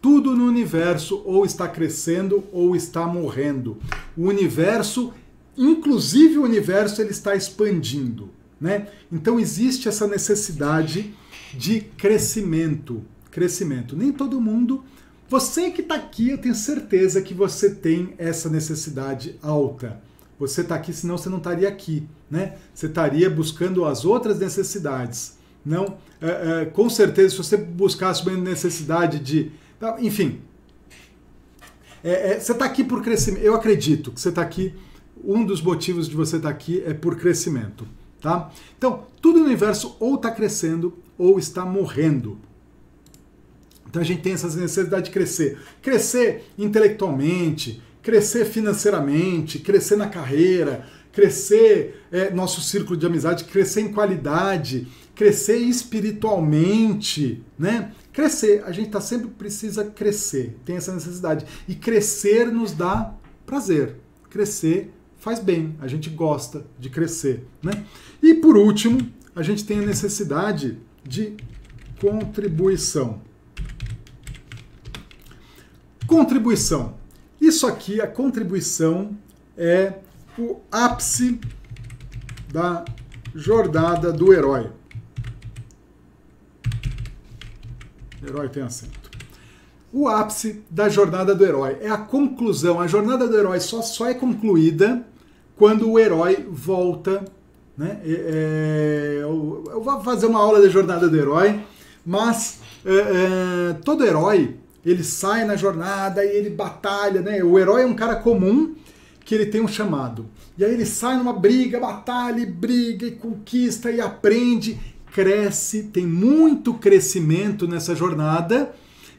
Tudo no universo ou está crescendo ou está morrendo. O universo, inclusive o universo, ele está expandindo. Né? Então existe essa necessidade de crescimento. Crescimento. Nem todo mundo. Você que está aqui, eu tenho certeza que você tem essa necessidade alta. Você está aqui, senão você não estaria aqui, né? Você estaria buscando as outras necessidades. Não, é, é, com certeza, se você buscasse uma necessidade de. Tá, enfim. É, é você está aqui por crescimento. Eu acredito que você está aqui. Um dos motivos de você estar tá aqui é por crescimento. Tá? Então, tudo no universo ou está crescendo ou está morrendo. Então a gente tem essa necessidade de crescer. Crescer intelectualmente, crescer financeiramente, crescer na carreira, crescer é, nosso círculo de amizade, crescer em qualidade, crescer espiritualmente, né? Crescer, a gente tá sempre precisa crescer, tem essa necessidade. E crescer nos dá prazer. Crescer faz bem, a gente gosta de crescer, né? E por último, a gente tem a necessidade de contribuição. Contribuição. Isso aqui, a contribuição é o ápice da jornada do herói. Herói tem acento. O ápice da jornada do herói é a conclusão. A jornada do herói só, só é concluída quando o herói volta. Né? É, eu, eu, vou fazer uma aula da jornada do herói, mas é, é, todo herói ele sai na jornada e ele batalha. Né? O herói é um cara comum que ele tem um chamado. E aí ele sai numa briga, batalha, e briga e conquista e aprende cresce, tem muito crescimento nessa jornada.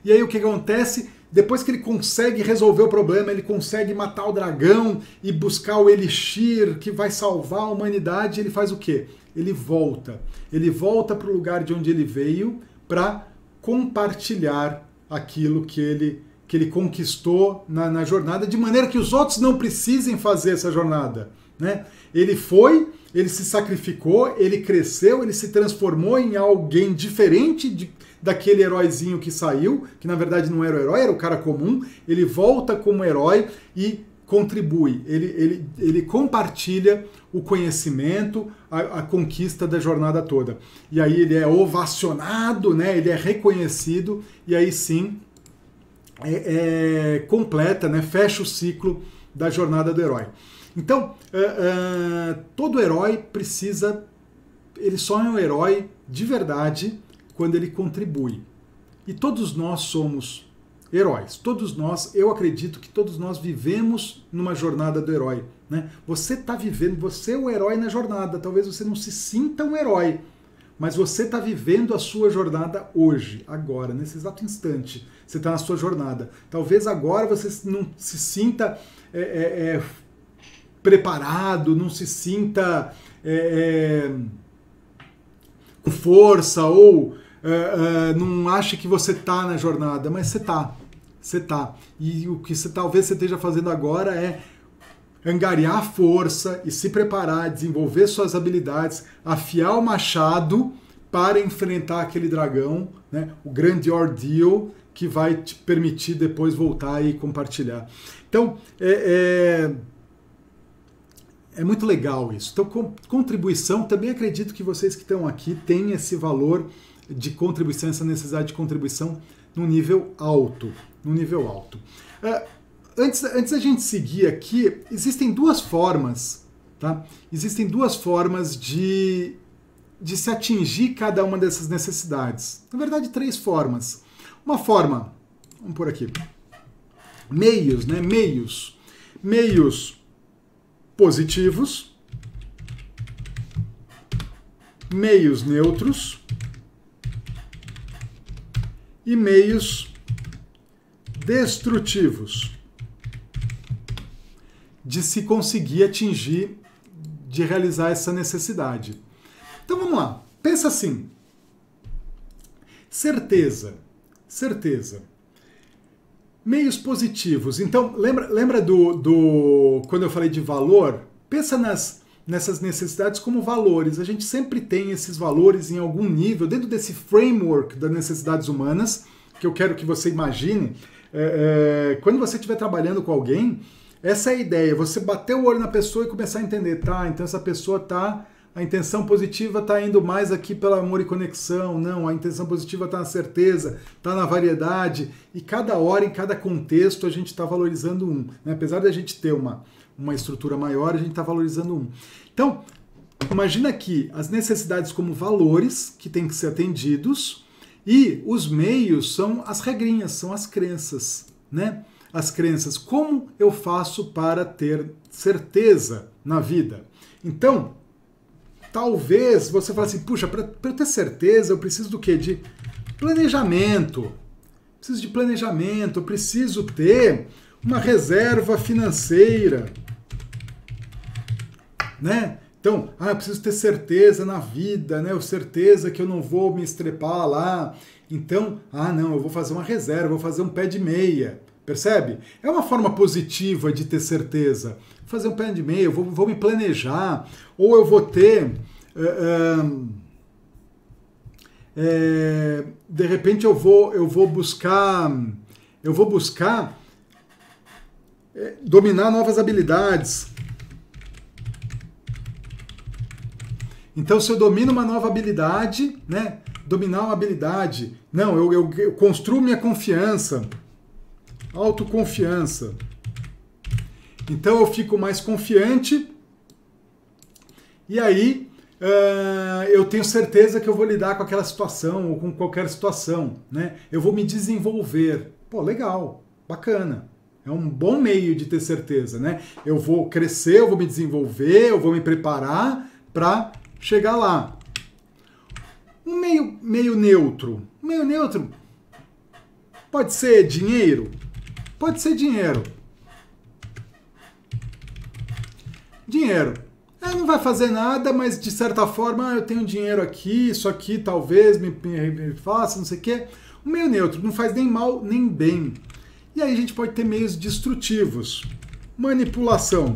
E aí o que acontece? Depois que ele consegue resolver o problema, ele consegue matar o dragão e buscar o elixir que vai salvar a humanidade, ele faz o quê? Ele volta. Ele volta para o lugar de onde ele veio para compartilhar aquilo que ele, que ele conquistou na, na jornada, de maneira que os outros não precisem fazer essa jornada. Né? Ele foi, ele se sacrificou, ele cresceu, ele se transformou em alguém diferente de, daquele heróizinho que saiu, que na verdade não era o herói, era o cara comum. Ele volta como herói e contribui, ele, ele, ele compartilha o conhecimento, a, a, conquista da jornada toda. E aí ele é ovacionado, né? ele é reconhecido, e aí sim é, é, completa, né? fecha o ciclo da jornada do herói. Então, uh, uh, todo herói precisa, ele só é um herói de verdade quando ele contribui. E todos nós somos heróis. Todos nós, eu acredito que todos nós vivemos numa jornada do herói. Né? Você está vivendo, você é o herói na jornada. Talvez você não se sinta um herói, mas você está vivendo a sua jornada hoje, agora, nesse exato instante. Você está na sua jornada. Talvez agora você não se sinta é, é, é, preparado, não se sinta é, é, com força ou é, não ache que você está na jornada, mas você está. Você está. E o que você, talvez você esteja fazendo agora é angariar força e se preparar, desenvolver suas habilidades, afiar o machado para enfrentar aquele dragão, né? o grande ordeal que vai te permitir depois voltar e compartilhar. Então, é, é, é muito legal isso. Então, contribuição, também acredito que vocês que estão aqui têm esse valor de contribuição, essa necessidade de contribuição no nível alto. No nível alto. Uh, antes, antes da gente seguir aqui, existem duas formas, tá? Existem duas formas de, de se atingir cada uma dessas necessidades. Na verdade, três formas. Uma forma, vamos por aqui, meios, né? Meios. Meios positivos, meios neutros e meios destrutivos de se conseguir atingir, de realizar essa necessidade. Então vamos lá, pensa assim: certeza, certeza. Meios positivos. Então, lembra, lembra do, do. Quando eu falei de valor? Pensa nas, nessas necessidades como valores. A gente sempre tem esses valores em algum nível, dentro desse framework das necessidades humanas, que eu quero que você imagine. É, é, quando você estiver trabalhando com alguém, essa é a ideia, você bater o olho na pessoa e começar a entender, tá? Então essa pessoa tá. A intenção positiva está indo mais aqui pelo amor e conexão, não, a intenção positiva está na certeza, está na variedade, e cada hora, em cada contexto, a gente está valorizando um. Né? Apesar de a gente ter uma, uma estrutura maior, a gente está valorizando um. Então, imagina aqui as necessidades como valores que têm que ser atendidos, e os meios são as regrinhas, são as crenças, né? as crenças. Como eu faço para ter certeza na vida? Então, talvez você fale assim, puxa, para eu ter certeza, eu preciso do quê? De planejamento. Preciso de planejamento, eu preciso ter uma reserva financeira. Né? Então, ah, eu preciso ter certeza na vida, né? Eu certeza que eu não vou me estrepar lá. Então, ah, não, eu vou fazer uma reserva, vou fazer um pé de meia. Percebe? É uma forma positiva de ter certeza. Fazer um pé de meia, vou, vou me planejar, ou eu vou ter. É, de repente eu vou, eu vou buscar. Eu vou buscar dominar novas habilidades. Então, se eu domino uma nova habilidade, né? Dominar uma habilidade. Não, eu, eu, eu construo minha confiança. Autoconfiança. Então eu fico mais confiante e aí uh, eu tenho certeza que eu vou lidar com aquela situação ou com qualquer situação, né? Eu vou me desenvolver. Pô, legal, bacana. É um bom meio de ter certeza, né? Eu vou crescer, eu vou me desenvolver, eu vou me preparar para chegar lá. Um meio, meio neutro. Um meio neutro pode ser dinheiro, Pode ser dinheiro. Dinheiro. É, não vai fazer nada, mas de certa forma eu tenho dinheiro aqui, isso aqui talvez me, me, me faça, não sei o quê. O meio neutro não faz nem mal nem bem. E aí a gente pode ter meios destrutivos. Manipulação.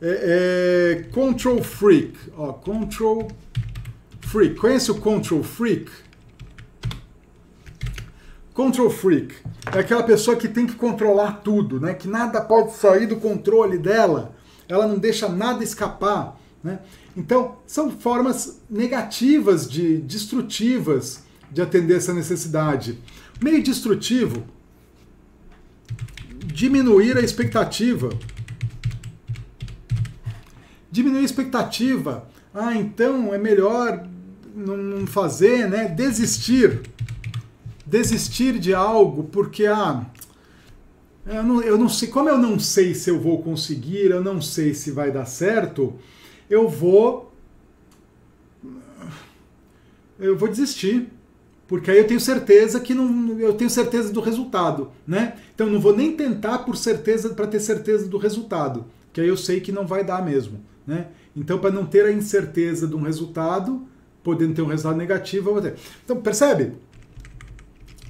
É, é, control freak. Ó, control freak. Conhece o control freak? Control freak. É aquela pessoa que tem que controlar tudo, né? Que nada pode sair do controle dela. Ela não deixa nada escapar, né? Então, são formas negativas de destrutivas de atender essa necessidade. Meio destrutivo, diminuir a expectativa. Diminuir a expectativa. Ah, então é melhor não fazer, né? Desistir. Desistir de algo porque ah, eu não, eu não sei, como eu não sei se eu vou conseguir, eu não sei se vai dar certo, eu vou eu vou desistir. Porque aí eu tenho certeza que não, eu tenho certeza do resultado, né? Então não vou nem tentar por certeza para ter certeza do resultado, que aí eu sei que não vai dar mesmo, né? Então para não ter a incerteza de um resultado, podendo ter um resultado negativo, eu vou ter. Então percebe?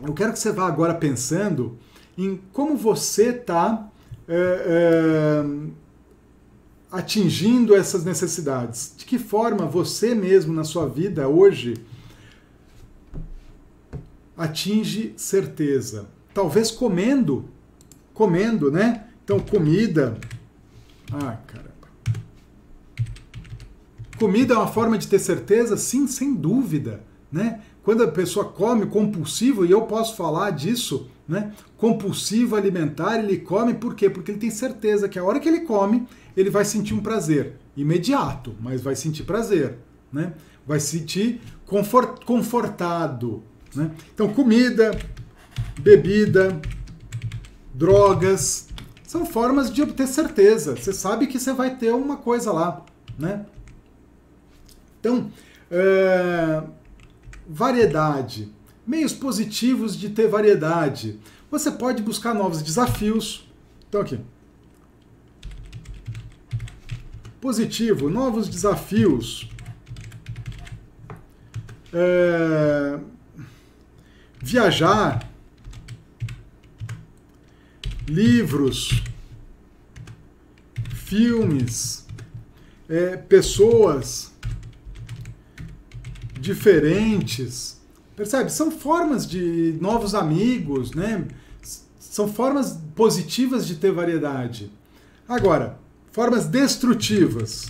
Eu quero que você vá agora pensando em como você está é, é, atingindo essas necessidades. De que forma você mesmo na sua vida hoje atinge certeza. Talvez comendo, comendo, né? Então, comida. Ah, caramba. Comida é uma forma de ter certeza? Sim, sem dúvida, né? Quando a pessoa come compulsivo, e eu posso falar disso, né? Compulsivo alimentar, ele come por quê? Porque ele tem certeza que a hora que ele come, ele vai sentir um prazer imediato, mas vai sentir prazer, né? Vai sentir confort, confortado, né? Então, comida, bebida, drogas, são formas de obter certeza. Você sabe que você vai ter uma coisa lá. Né? Então, é, variedade. Meios positivos de ter variedade. Você pode buscar novos desafios. Então, aqui. Positivo, novos desafios. É, viajar, livros, filmes, é, pessoas diferentes. Percebe? São formas de novos amigos, né? São formas positivas de ter variedade. Agora, formas destrutivas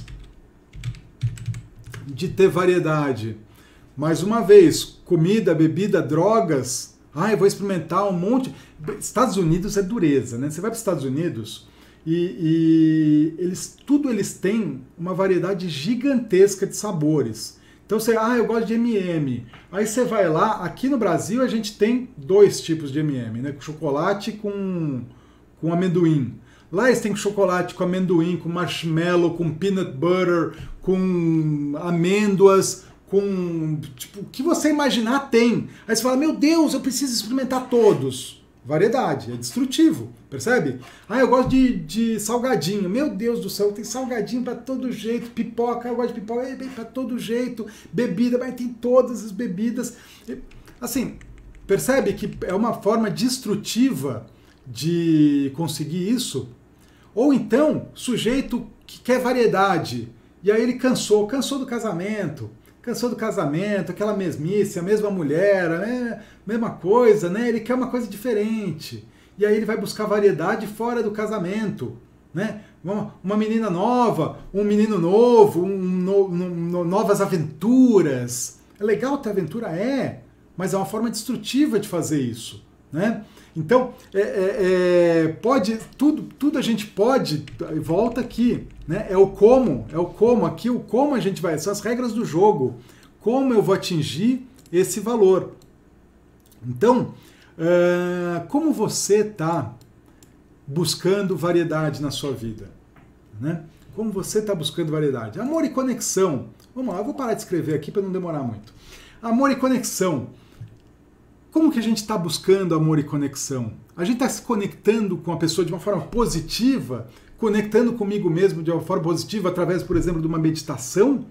de ter variedade. Mais uma vez, comida, bebida, drogas. Ah, eu vou experimentar um monte. Estados Unidos é dureza, né? Você vai para os Estados Unidos e, e, eles tudo eles têm uma variedade gigantesca de sabores. Então você, ah, eu gosto de M&M. Aí você vai lá, aqui no Brasil a gente tem dois tipos de M&M, né? Chocolate com com amendoim. Lá eles têm chocolate com amendoim, com marshmallow, com peanut butter, com amêndoas com tipo, o que você imaginar tem. Aí você fala, meu Deus, eu preciso experimentar todos. Variedade, é destrutivo, percebe? Ah, eu gosto de, de salgadinho. Meu Deus do céu, tem salgadinho para todo jeito. Pipoca, eu gosto de pipoca, é para todo jeito. Bebida, mas tem todas as bebidas. Assim, percebe que é uma forma destrutiva de conseguir isso? Ou então, sujeito que quer variedade. E aí ele cansou, cansou do casamento, cansou do casamento, aquela mesmice, a mesma mulher, né? mesma coisa, né? Ele quer uma coisa diferente. E aí ele vai buscar variedade fora do casamento, né? Uma, menina nova, um menino novo, um, no, um, novas aventuras. É legal ter aventura? É, mas é uma forma destrutiva de fazer isso, né? Então, é, é, é, pode, tudo, tudo a gente pode, volta aqui, né? É o como, é o como, aqui o como a gente vai, são as regras do jogo. Como eu vou atingir esse valor. Então, uh, como você está buscando variedade na sua vida? Né? Como você está buscando variedade? Amor e conexão. Vamos lá, eu vou parar de escrever aqui para não demorar muito. Amor e conexão. Como que a gente está buscando amor e conexão? A gente está se conectando com a pessoa de uma forma positiva, conectando comigo mesmo de uma forma positiva através, por exemplo, de uma meditação?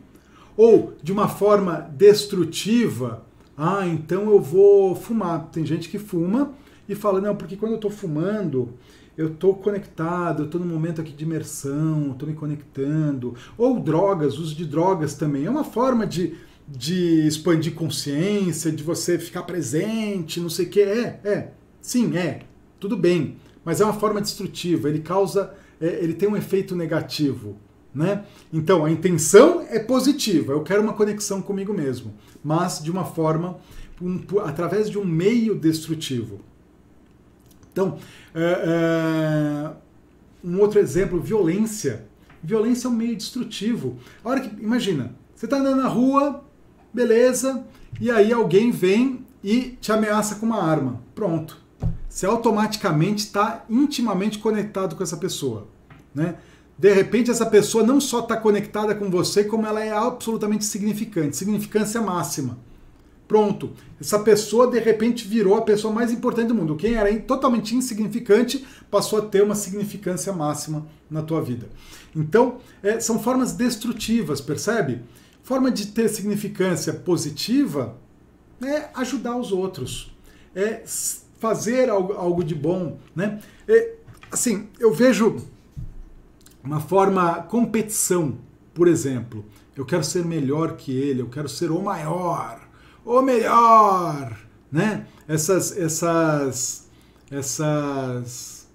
Ou de uma forma destrutiva? Ah, então eu vou fumar. Tem gente que fuma e fala, não, porque quando eu estou fumando, eu estou conectado, eu estou num momento aqui de imersão, estou me conectando. Ou drogas, uso de drogas também. É uma forma de de expandir consciência, de você ficar presente, não sei o que. É, é. Sim, é. Tudo bem. Mas é uma forma destrutiva. Ele causa. É, ele tem um efeito negativo. Né? Então, a intenção é positiva. Eu quero uma conexão comigo mesmo. Mas de uma forma. Um, através de um meio destrutivo. Então, é, é, um outro exemplo, violência. Violência é um meio destrutivo. A hora que, imagina, você está andando na rua, beleza, e aí alguém vem e te ameaça com uma arma. Pronto. Você automaticamente está intimamente conectado com essa pessoa. Né? De repente, essa pessoa não só está conectada com você, como ela é absolutamente significante significância máxima. Pronto. Essa pessoa, de repente, virou a pessoa mais importante do mundo. Quem era totalmente insignificante passou a ter uma significância máxima na tua vida. Então, é, são formas destrutivas, percebe? Forma de ter significância positiva é ajudar os outros, é fazer algo, algo de bom, né? É, assim, eu vejo uma forma competição, por exemplo. Eu quero ser melhor que ele, eu quero ser o maior, o melhor, né? Essas, essas, essas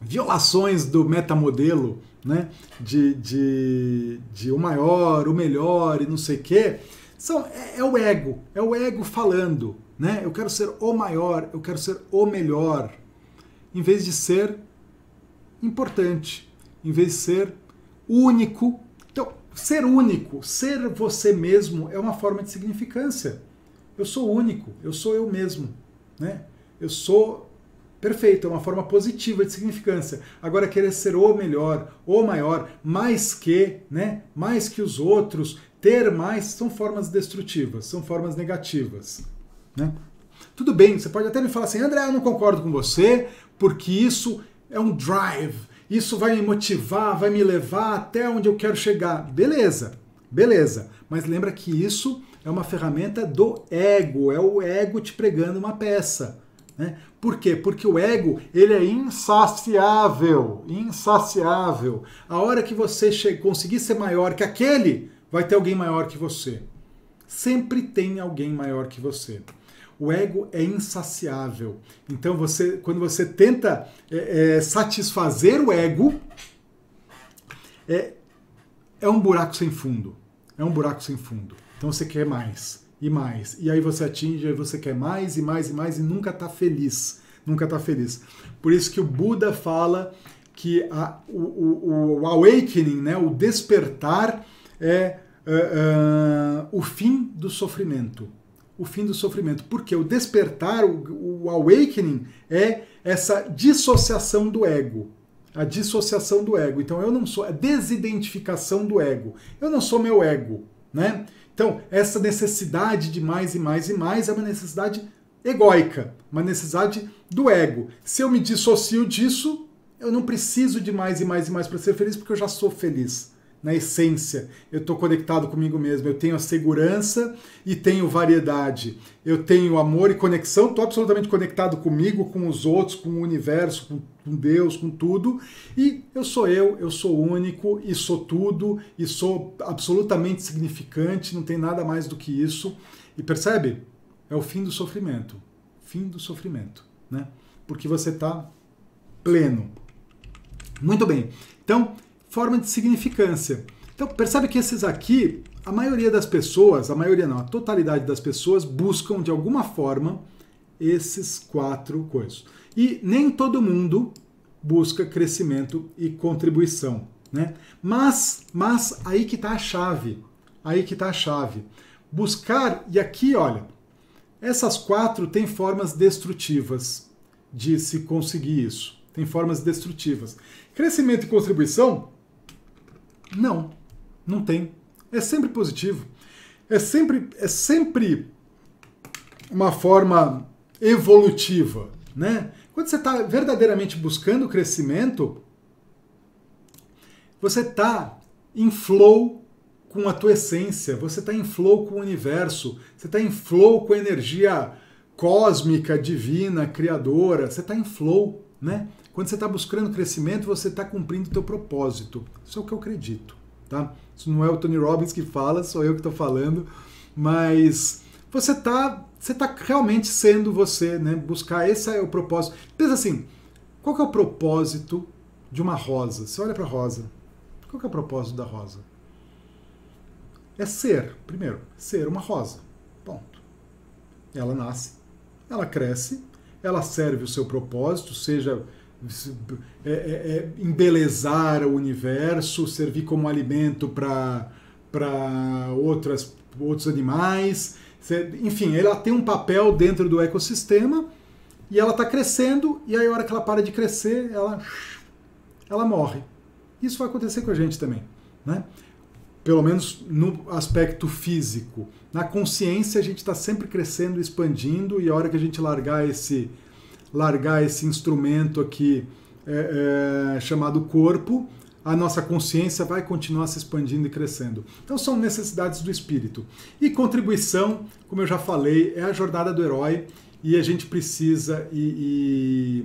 violações do metamodelo né? De, de, de o maior, o melhor e não sei o quê, são, é, é, o ego, é o ego falando, né? Eu quero ser o maior, eu quero ser o melhor, em vez de ser importante, em vez de ser único. Então, ser único, ser você mesmo é uma forma de significância. Eu sou único, eu sou eu mesmo, né? Eu sou Perfeito, é uma forma positiva de significância. Agora querer ser o melhor, o maior, mais que, né? Mais que os outros, ter mais, são formas destrutivas, são formas negativas, né? Tudo bem, você pode até me falar assim, André, eu não concordo com você, porque isso é um drive, isso vai me motivar, vai me levar até onde eu quero chegar. Beleza, beleza. Mas lembra que isso é uma ferramenta do ego, é o ego te pregando uma peça. Né? Por quê? Porque o ego ele é insaciável, insaciável. A hora que você conseguir ser maior que aquele, vai ter alguém maior que você. Sempre tem alguém maior que você. O ego é insaciável. Então você, quando você tenta é, é, satisfazer o ego, é, é um buraco sem fundo. É um buraco sem fundo. Então você quer mais e mais. E aí você atinge, aí você quer mais e mais e mais e nunca está feliz. Nunca está feliz. Por isso que o Buda fala que a, o, o, o, awakening, né, o despertar, é uh, uh, o fim do sofrimento. O fim do sofrimento. Porque o despertar, o, o awakening, é essa dissociação do ego a dissociação do ego. Então eu não sou a desidentificação do ego. Eu não sou meu ego, né? Então, essa necessidade de mais e mais e mais é uma necessidade egóica, uma necessidade do ego. Se eu me dissocio disso, eu não preciso de mais e mais e mais para ser feliz, porque eu já sou feliz na essência, eu estou conectado comigo mesmo, eu tenho a segurança e tenho variedade, eu tenho amor e conexão, estou absolutamente conectado comigo, com os outros, com o universo, com, com, Deus, com tudo, e eu sou eu, eu sou único e sou tudo e sou absolutamente significante, não tem nada mais do que isso. E percebe? É o fim do sofrimento, fim do sofrimento, né? Porque você está pleno. Muito bem. Então, forma de significância. Então, percebe que esses aqui, a maioria das pessoas, a maioria não, a totalidade das pessoas buscam de alguma forma esses quatro coisas. E nem todo mundo busca crescimento e contribuição, né? Mas, mas aí que está a chave. Aí que está a chave. Buscar, e aqui, olha, essas quatro têm formas destrutivas de se conseguir isso. Tem formas destrutivas. Crescimento e contribuição não, não tem. É sempre positivo. É sempre, é sempre uma forma evolutiva, né? Quando você está verdadeiramente buscando crescimento, você está em flow com a tua essência, você está em flow com o universo, você está em flow com a energia cósmica, divina, criadora, você está em flow, né? Quando você está buscando crescimento, você está cumprindo o teu propósito. Isso é o que eu acredito. tá? Isso não é o Tony Robbins que fala, sou eu que estou falando, mas você está você tá realmente sendo você, né? Buscar, esse é o propósito. Pensa assim, qual que é o propósito de uma rosa? Você olha para a rosa, qual que é o propósito da rosa? É ser, primeiro, ser uma rosa, ponto. Ela nasce, ela cresce, ela serve o seu propósito, seja é, é, embelezar o universo, servir como alimento para outros animais. Enfim, ela tem um papel dentro do ecossistema e ela está crescendo, e aí a hora que ela para de crescer, ela, ela morre. Isso vai acontecer com a gente também. Né? Pelo menos no aspecto físico. Na consciência, a gente está sempre crescendo, expandindo, e a hora que a gente largar esse largar esse instrumento aqui é, é, chamado corpo, a nossa consciência vai continuar se expandindo e crescendo. Então são necessidades do espírito. E contribuição, como eu já falei, é a jornada do herói e a gente precisa e,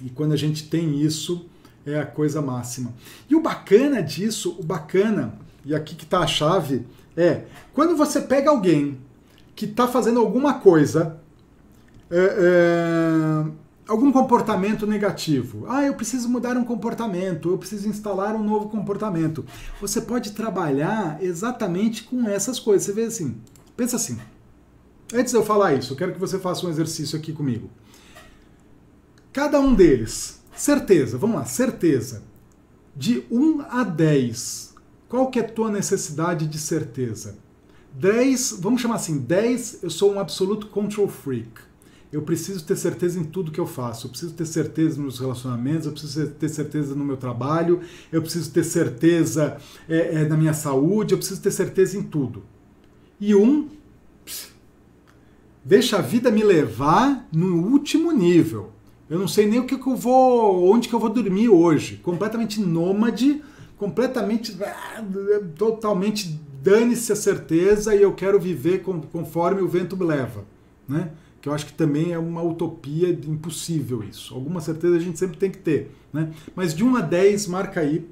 e, e quando a gente tem isso é a coisa máxima. E o bacana disso, o bacana, e aqui que está a chave, é quando você pega alguém que está fazendo alguma coisa é, é, algum comportamento negativo. Ah, eu preciso mudar um comportamento, eu preciso instalar um novo comportamento. Você pode trabalhar exatamente com essas coisas. Você vê assim, pensa assim. Antes de eu falar isso, eu quero que você faça um exercício aqui comigo. Cada um deles, certeza, vamos lá, certeza. De 1 a 10, qual que é a tua necessidade de certeza? 10, vamos chamar assim, 10, eu sou um absoluto control freak eu preciso ter certeza em tudo que eu faço. Eu preciso ter certeza nos relacionamentos, eu preciso ter certeza no meu trabalho, eu preciso ter certeza é, é, na minha saúde, eu preciso ter certeza em tudo. E um, deixa a vida me levar no último nível. Eu não sei nem o que, que eu vou, onde que eu vou dormir hoje. Completamente nômade, completamente, ah, totalmente dane-se a certeza e eu quero viver conforme o vento me leva, né? Que eu acho que também é uma utopia impossível isso. Alguma certeza a gente sempre tem que ter. Né? Mas de 1 a 10, marca aí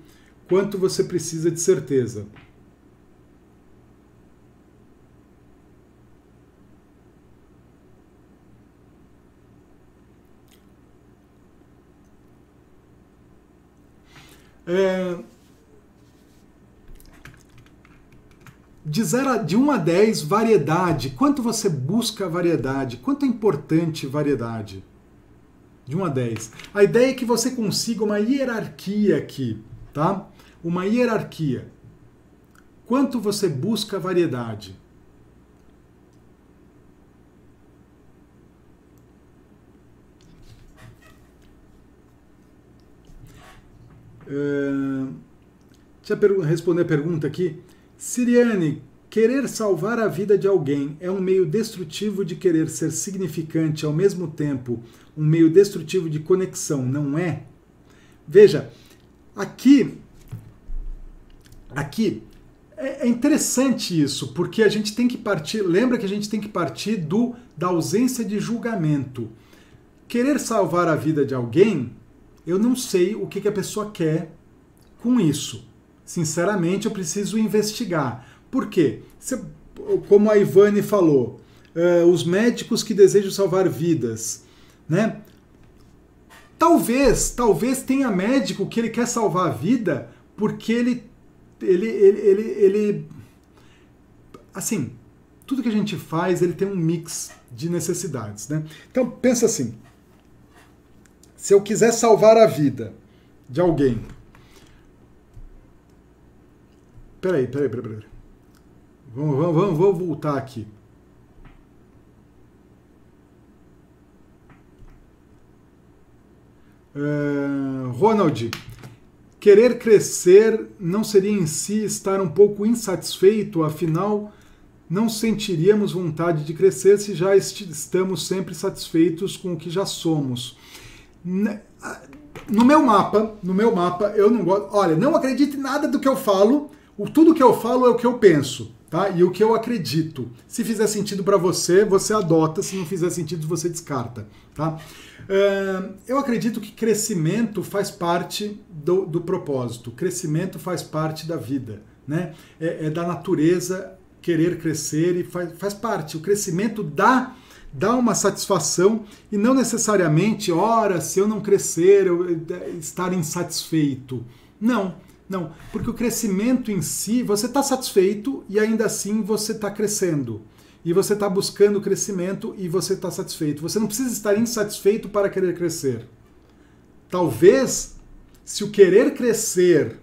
quanto você precisa de certeza. É, De, zero de 1 a 10, variedade. Quanto você busca variedade? Quanto é importante variedade? De 1 a 10. A ideia é que você consiga uma hierarquia aqui, tá? Uma hierarquia. Quanto você busca variedade? Uh, deixa eu responder a pergunta aqui. Siriane, querer salvar a vida de alguém é um meio destrutivo de querer ser significante ao mesmo tempo, um meio destrutivo de conexão, não é? Veja, aqui aqui é, é interessante isso, porque a gente tem que partir, lembra que a gente tem que partir do da ausência de julgamento. Querer salvar a vida de alguém, eu não sei o que, que a pessoa quer com isso. Sinceramente, eu preciso investigar. Por quê? como a Ivane falou, uh, os médicos que desejam salvar vidas, né? Talvez, talvez tenha médico que ele quer salvar a vida porque ele, ele, ele, ele, ele assim, tudo que a gente faz, ele tem um mix de necessidades, né? Então, pensa assim, se eu quiser salvar a vida de alguém, Peraí, peraí, peraí, peraí. Vamos, vamos, vamos, voltar aqui. Uh, Ronald, querer crescer não seria em si estar um pouco insatisfeito, afinal, não sentiríamos vontade de crescer se já estamos sempre satisfeitos com o que já somos. No meu mapa, no meu mapa, eu não gosto. Olha, não acredite em nada do que eu falo, o, tudo que eu falo é o que eu penso, tá? E o que eu acredito. Se fizer sentido para você, você adota, se não fizer sentido, você descarta, tá? Uh, eu acredito que crescimento faz parte do, do propósito, crescimento faz parte da vida, né? É, é da natureza querer crescer e faz, faz parte. O crescimento dá dá uma satisfação e não necessariamente, ora, se eu não crescer, eu estar insatisfeito. Não, não, porque o crescimento em si, você está satisfeito e ainda assim você está crescendo. E você está buscando crescimento e você está satisfeito. Você não precisa estar insatisfeito para querer crescer. Talvez, se o querer crescer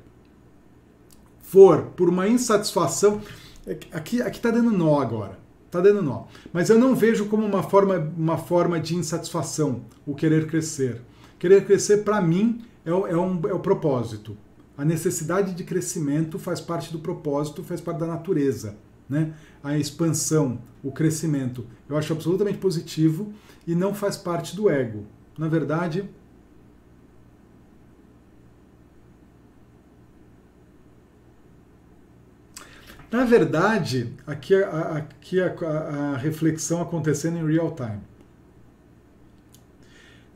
for por uma insatisfação. É aqui está dando nó agora. Está dando nó. Mas eu não vejo como uma forma, uma forma de insatisfação o querer crescer. Querer crescer, para mim, é é, um, é o propósito. A necessidade de crescimento faz parte do propósito, faz parte da natureza. Né? A expansão, o crescimento. Eu acho absolutamente positivo e não faz parte do ego. Na verdade, Na verdade, aqui, aqui a, a, a, reflexão acontecendo em real time.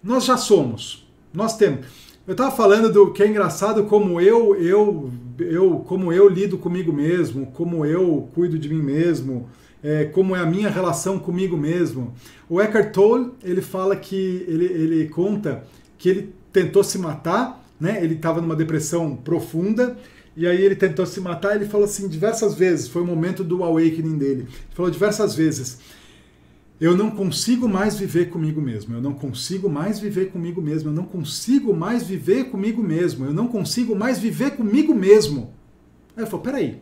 Nós já somos, nós temos. Eu estava falando do que é engraçado como eu, eu, eu, como eu lido comigo mesmo, como eu cuido de mim mesmo, é, como é a minha relação comigo mesmo. O Eckhart Tolle ele fala que ele, ele conta que ele tentou se matar, né? Ele estava numa depressão profunda e aí ele tentou se matar. Ele falou assim diversas vezes. Foi o momento do awakening dele. Ele falou diversas vezes eu não consigo mais viver comigo mesmo, eu não consigo mais viver comigo mesmo, eu não consigo mais viver comigo mesmo, eu não consigo mais viver comigo mesmo. Aí eu falo, peraí,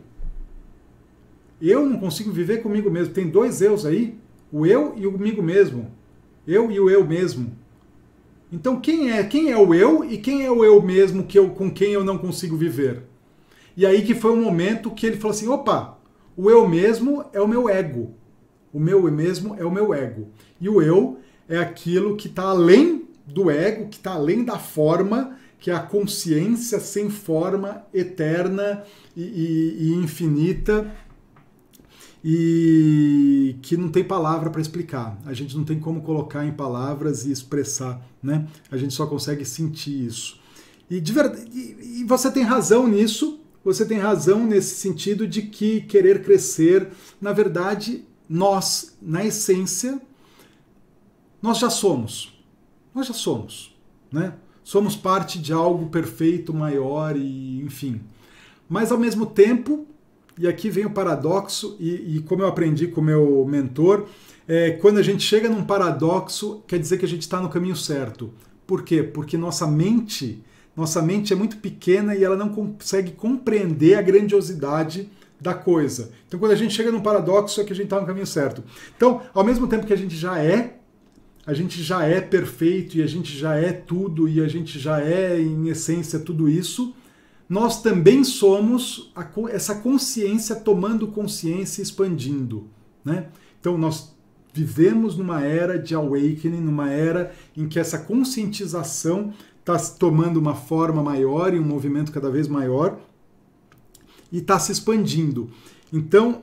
eu não consigo viver comigo mesmo, tem dois eus aí, o eu e o comigo mesmo, eu e o eu mesmo. Então quem é quem é o eu e quem é o eu mesmo que eu, com quem eu não consigo viver? E aí que foi o momento que ele falou assim, opa, o eu mesmo é o meu ego. O meu mesmo é o meu ego. E o eu é aquilo que está além do ego, que está além da forma, que é a consciência sem forma, eterna e, e, e infinita, e que não tem palavra para explicar. A gente não tem como colocar em palavras e expressar, né? A gente só consegue sentir isso. E, de verdade, e, e você tem razão nisso, você tem razão nesse sentido de que querer crescer, na verdade, nós, na essência, nós já somos. Nós já somos, né? Somos parte de algo perfeito, maior e enfim. Mas ao mesmo tempo, e aqui vem o paradoxo, e, e como eu aprendi com o meu mentor, é, quando a gente chega num paradoxo, quer dizer que a gente está no caminho certo. Por quê? Porque nossa mente, nossa mente é muito pequena e ela não consegue compreender a grandiosidade da coisa. Então, quando a gente chega num paradoxo, é que a gente está no caminho certo. Então, ao mesmo tempo que a gente já é, a gente já é perfeito e a gente já é tudo e a gente já é, em essência, tudo isso, nós também somos a, essa consciência tomando consciência expandindo. Né? Então, nós vivemos numa era de awakening, numa era em que essa conscientização está tomando uma forma maior e um movimento cada vez maior e está se expandindo. Então,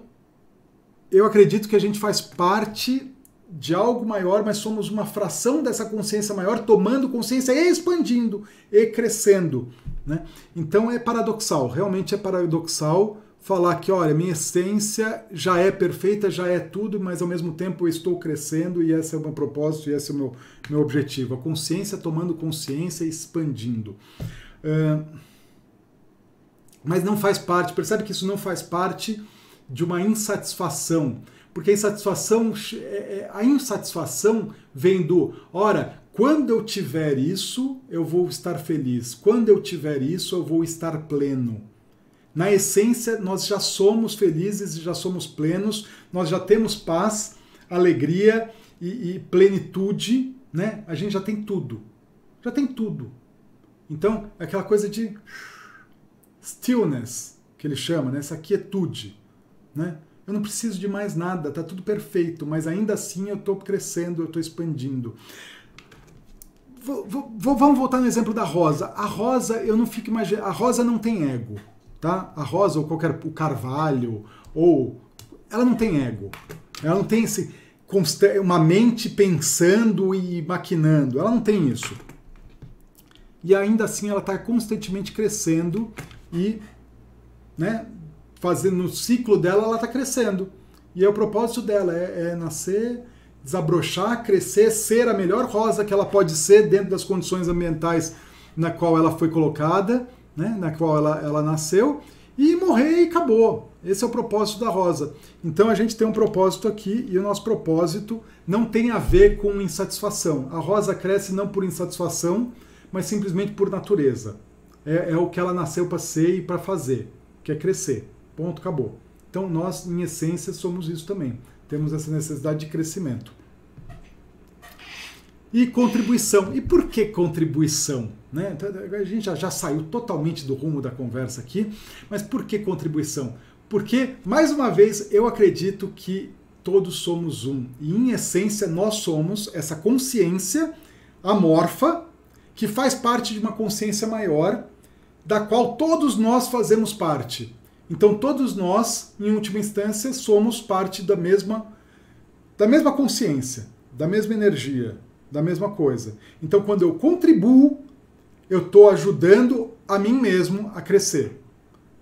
eu acredito que a gente faz parte de algo maior, mas somos uma fração dessa consciência maior, tomando consciência e expandindo e crescendo. Né? Então é paradoxal, realmente é paradoxal falar que, olha, minha essência já é perfeita, já é tudo, mas ao mesmo tempo eu estou crescendo e esse é o meu propósito e esse é o meu, meu objetivo. A consciência tomando consciência e expandindo. Uh, mas não faz parte, percebe que isso não faz parte de uma insatisfação, porque a insatisfação, é, é, a insatisfação vem do, ora, quando eu tiver isso, eu vou estar feliz. Quando eu tiver isso, eu vou estar pleno. Na essência, nós já somos felizes e já somos plenos, nós já temos paz, alegria e, e plenitude, né? A gente já tem tudo. Já tem tudo. Então, é aquela coisa de stillness, que ele chama, né? essa quietude. Né? Eu não preciso de mais nada, está tudo perfeito, mas ainda assim eu estou crescendo, eu estou expandindo. Vou, vou, vamos voltar no exemplo da rosa. A rosa, eu não fico imaginando. A rosa não tem ego, tá? A rosa ou qualquer o carvalho ou ela não tem ego. Ela não tem esse, uma mente pensando e maquinando. Ela não tem isso. E ainda assim ela está constantemente crescendo e né, fazendo no ciclo dela ela está crescendo. E é o propósito dela, é, é nascer, desabrochar, crescer, ser a melhor rosa que ela pode ser dentro das condições ambientais na qual ela foi colocada, né, na qual ela, ela nasceu, e morrer e acabou. Esse é o propósito da rosa. Então a gente tem um propósito aqui e o nosso propósito não tem a ver com insatisfação. A rosa cresce não por insatisfação, mas simplesmente por natureza. É, é o que ela nasceu para ser e para fazer, que é crescer. Ponto, acabou. Então nós, em essência, somos isso também. Temos essa necessidade de crescimento. E contribuição. E por que contribuição? Né? Então, a gente já, já saiu totalmente do rumo da conversa aqui, mas por que contribuição? Porque, mais uma vez, eu acredito que todos somos um. E, em essência, nós somos essa consciência amorfa que faz parte de uma consciência maior, da qual todos nós fazemos parte. Então, todos nós, em última instância, somos parte da mesma, da mesma consciência, da mesma energia, da mesma coisa. Então, quando eu contribuo, eu estou ajudando a mim mesmo a crescer.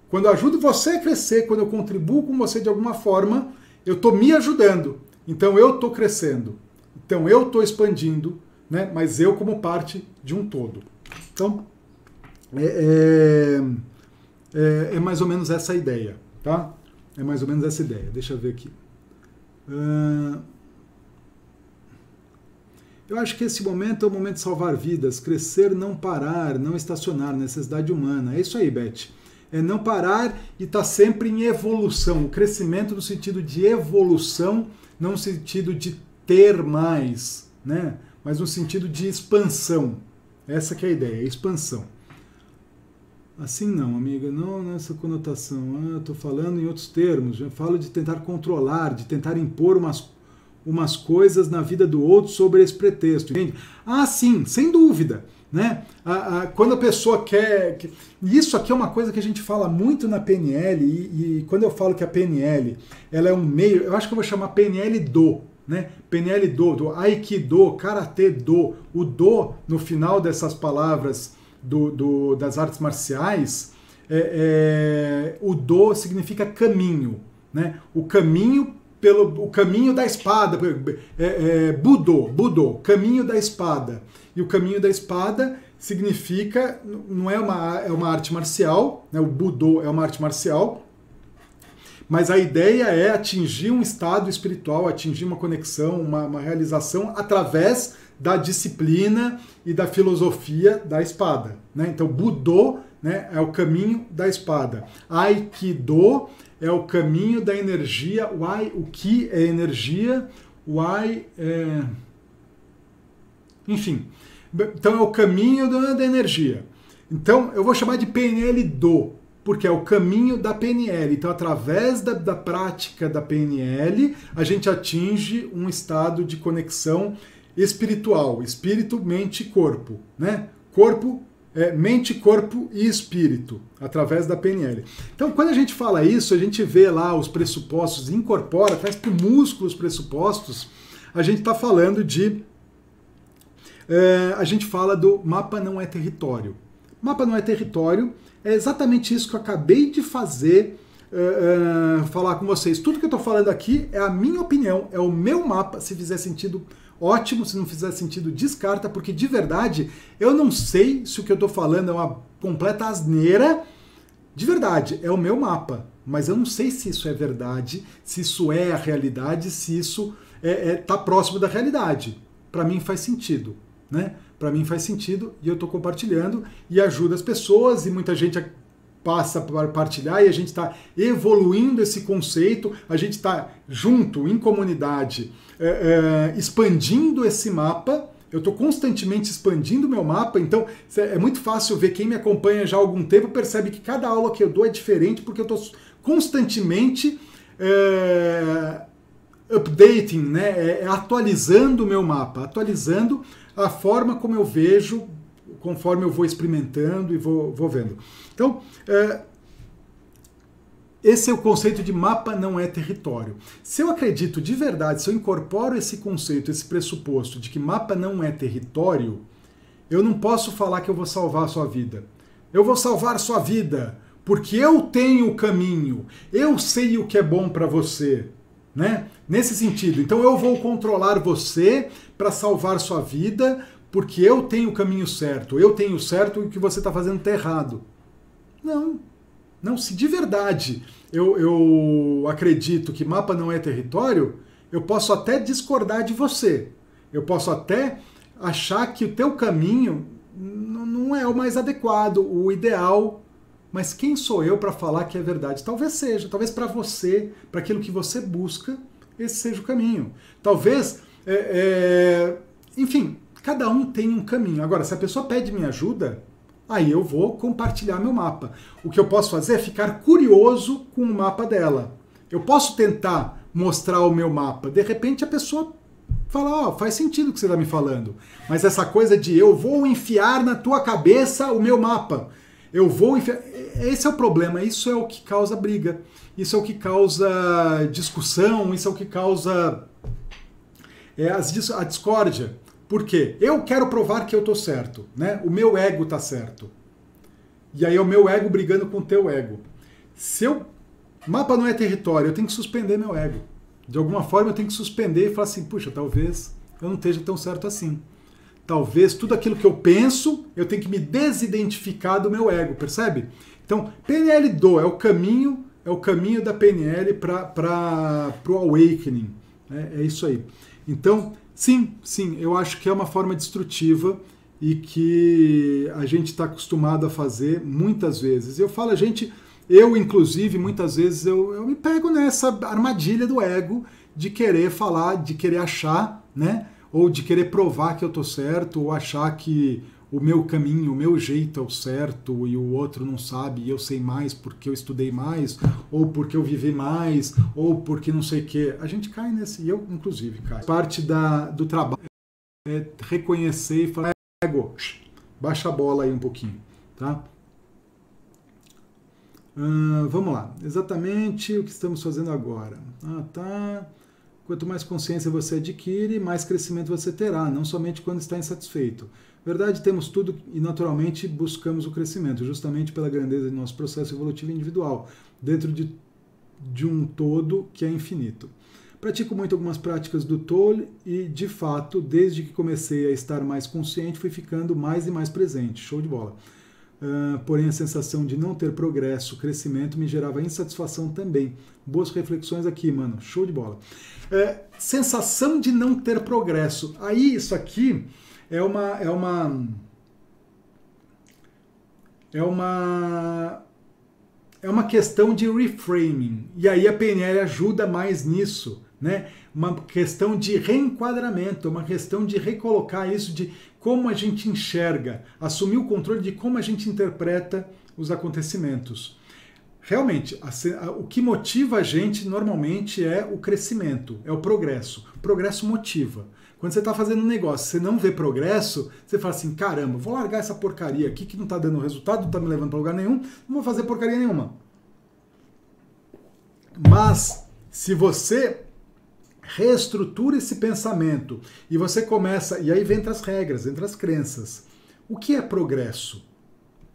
Quando eu ajudo você a crescer, quando eu contribuo com você de alguma forma, eu estou me ajudando. Então eu estou crescendo. Então eu estou expandindo, né? mas eu como parte de um todo. Então, é, é, é, é mais ou menos essa ideia, tá? É mais ou menos essa ideia. Deixa eu ver aqui. Uh... Eu acho que esse momento é o momento de salvar vidas, crescer, não parar, não estacionar, necessidade humana. É isso aí, Beth é não parar e estar tá sempre em evolução. O crescimento no sentido de evolução, não no sentido de ter mais, né? mas no sentido de expansão. Essa que é a ideia, expansão. Assim não, amiga, não nessa conotação. Ah, Estou falando em outros termos. Eu falo de tentar controlar, de tentar impor umas, umas coisas na vida do outro sobre esse pretexto. Entende? Ah, sim, sem dúvida. Né? A, a, quando a pessoa quer. Isso aqui é uma coisa que a gente fala muito na PNL, e, e, quando eu falo que a PNL ela é um meio, eu acho que eu vou chamar PNL do. Né? PNL do, do Aikido, Karatê do. O do, no final dessas palavras do, do das artes marciais, é, é, o do significa caminho. Né? O caminho pelo o caminho da espada, é, é, Budô, Budô, caminho da espada. E o caminho da espada significa, não é uma, é uma arte marcial, né? o Budô é uma arte marcial, mas a ideia é atingir um estado espiritual, atingir uma conexão, uma, uma realização através da disciplina e da filosofia da espada. Né? Então, Budô né, é o caminho da espada. Aikido é o caminho da energia. O, ai, o Ki é energia, o Ai é. Enfim. Então é o caminho da energia. Então eu vou chamar de PNL do, porque é o caminho da PNL. Então, através da, da prática da PNL, a gente atinge um estado de conexão espiritual, espírito, mente e corpo, né? Corpo, é, mente, corpo e espírito, através da PNL. Então, quando a gente fala isso, a gente vê lá os pressupostos, incorpora, traz para o músculo os pressupostos, a gente está falando de. É, a gente fala do mapa não é território. Mapa não é território é exatamente isso que eu acabei de fazer. É, é, falar com vocês. Tudo que eu estou falando aqui é a minha opinião, é o meu mapa. Se fizer sentido ótimo, se não fizer sentido, descarta, porque de verdade eu não sei se o que eu estou falando é uma completa asneira. De verdade, é o meu mapa, mas eu não sei se isso é verdade, se isso é a realidade, se isso é, é, tá próximo da realidade. Para mim faz sentido, né? Para mim faz sentido e eu estou compartilhando e ajuda as pessoas e muita gente passa para partilhar e a gente está evoluindo esse conceito, a gente está junto, em comunidade, é, é, expandindo esse mapa. Eu estou constantemente expandindo meu mapa, então é muito fácil ver quem me acompanha já há algum tempo percebe que cada aula que eu dou é diferente, porque eu estou constantemente é, updating, né, é, é, atualizando o meu mapa, atualizando a forma como eu vejo conforme eu vou experimentando e vou, vou vendo. Então, é, esse é o conceito de mapa não é território. Se eu acredito de verdade, se eu incorporo esse conceito, esse pressuposto de que mapa não é território, eu não posso falar que eu vou salvar a sua vida. Eu vou salvar a sua vida porque eu tenho o caminho, eu sei o que é bom para você, né? Nesse sentido, então eu vou controlar você para salvar sua vida, porque eu tenho o caminho certo, eu tenho certo e o que você está fazendo está errado. Não, não, se de verdade eu, eu acredito que mapa não é território, eu posso até discordar de você. Eu posso até achar que o teu caminho não é o mais adequado, o ideal. Mas quem sou eu para falar que é verdade? Talvez seja, talvez para você, para aquilo que você busca, esse seja o caminho. Talvez, é, é, enfim, cada um tem um caminho. Agora, se a pessoa pede minha ajuda, aí eu vou compartilhar meu mapa. O que eu posso fazer é ficar curioso com o mapa dela. Eu posso tentar mostrar o meu mapa. De repente a pessoa fala, oh, faz sentido o que você está me falando. Mas essa coisa de eu vou enfiar na tua cabeça o meu mapa. Eu vou enfiar. Esse é o problema, isso é o que causa briga. Isso é o que causa discussão, isso é o que causa é, a discórdia. Por quê? Eu quero provar que eu tô certo, né? O meu ego tá certo. E aí é o meu ego brigando com o teu ego. Se eu mapa não é território, eu tenho que suspender meu ego. De alguma forma eu tenho que suspender e falar assim, puxa, talvez eu não esteja tão certo assim. Talvez tudo aquilo que eu penso, eu tenho que me desidentificar do meu ego, percebe? Então, PNL do é o caminho, é o caminho da PNL para o awakening. Né? É isso aí. Então, Sim, sim, eu acho que é uma forma destrutiva e que a gente está acostumado a fazer muitas vezes. Eu falo, a gente, eu inclusive, muitas vezes eu, eu me pego nessa armadilha do ego de querer falar, de querer achar, né? Ou de querer provar que eu tô certo, ou achar que o meu caminho, o meu jeito é o certo e o outro não sabe e eu sei mais porque eu estudei mais, ou porque eu vivi mais, ou porque não sei o quê. A gente cai nesse, e eu inclusive cai. Parte da, do trabalho é reconhecer e falar, ego, baixa a bola aí um pouquinho, tá? Vamos lá, exatamente o que estamos fazendo agora. Ah, tá. Quanto mais consciência você adquire, mais crescimento você terá, não somente quando está insatisfeito. Verdade, temos tudo e naturalmente buscamos o crescimento, justamente pela grandeza do nosso processo evolutivo individual, dentro de, de um todo que é infinito. Pratico muito algumas práticas do Toll e, de fato, desde que comecei a estar mais consciente, fui ficando mais e mais presente. Show de bola. Uh, porém, a sensação de não ter progresso, crescimento, me gerava insatisfação também. Boas reflexões aqui, mano. Show de bola. Uh, sensação de não ter progresso. Aí, isso aqui é uma é uma é uma é uma questão de reframing. E aí a PNL ajuda mais nisso, né? Uma questão de reenquadramento, uma questão de recolocar isso de como a gente enxerga, assumir o controle de como a gente interpreta os acontecimentos. Realmente, o que motiva a gente normalmente é o crescimento, é o progresso. O progresso motiva. Quando você está fazendo um negócio, você não vê progresso, você fala assim: caramba, vou largar essa porcaria aqui que não está dando resultado, não está me levando para lugar nenhum, não vou fazer porcaria nenhuma. Mas, se você reestrutura esse pensamento e você começa, e aí vem as regras, entre as crenças. O que é progresso?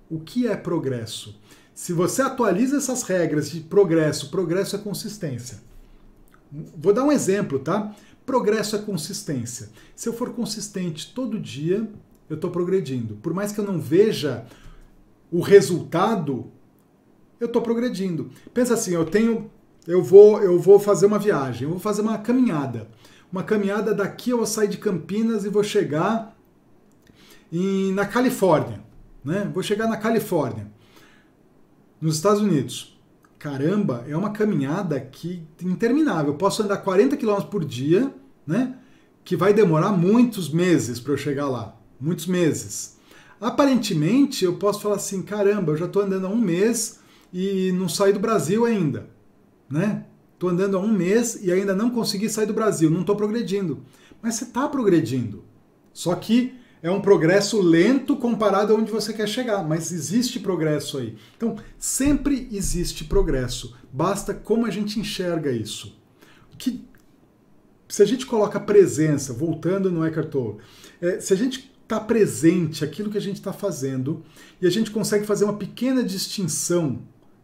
O que é progresso? Se você atualiza essas regras de progresso, progresso é consistência. Vou dar um exemplo, tá? Progresso é consistência. Se eu for consistente todo dia, eu estou progredindo. Por mais que eu não veja o resultado, eu estou progredindo. Pensa assim, eu tenho, eu vou, eu vou fazer uma viagem, eu vou fazer uma caminhada. Uma caminhada daqui eu vou sair de Campinas e vou chegar em, na Califórnia, né? Vou chegar na Califórnia, nos Estados Unidos caramba, é uma caminhada que interminável. Eu posso andar 40 km por dia, né? Que vai demorar muitos meses para eu chegar lá. Muitos meses. Aparentemente, eu posso falar assim: caramba, eu já estou andando há um mês e não saí do Brasil ainda, né? Estou andando há um mês e ainda não consegui sair do Brasil, não estou progredindo. Mas você está progredindo. Só que é um progresso lento comparado a onde você quer chegar, mas existe progresso aí. Então, sempre existe progresso. Basta como a gente enxerga isso. Que se a gente coloca presença, voltando no Eckhart Tolle, é, se a gente está presente aquilo que a gente está fazendo e a gente consegue fazer uma pequena distinção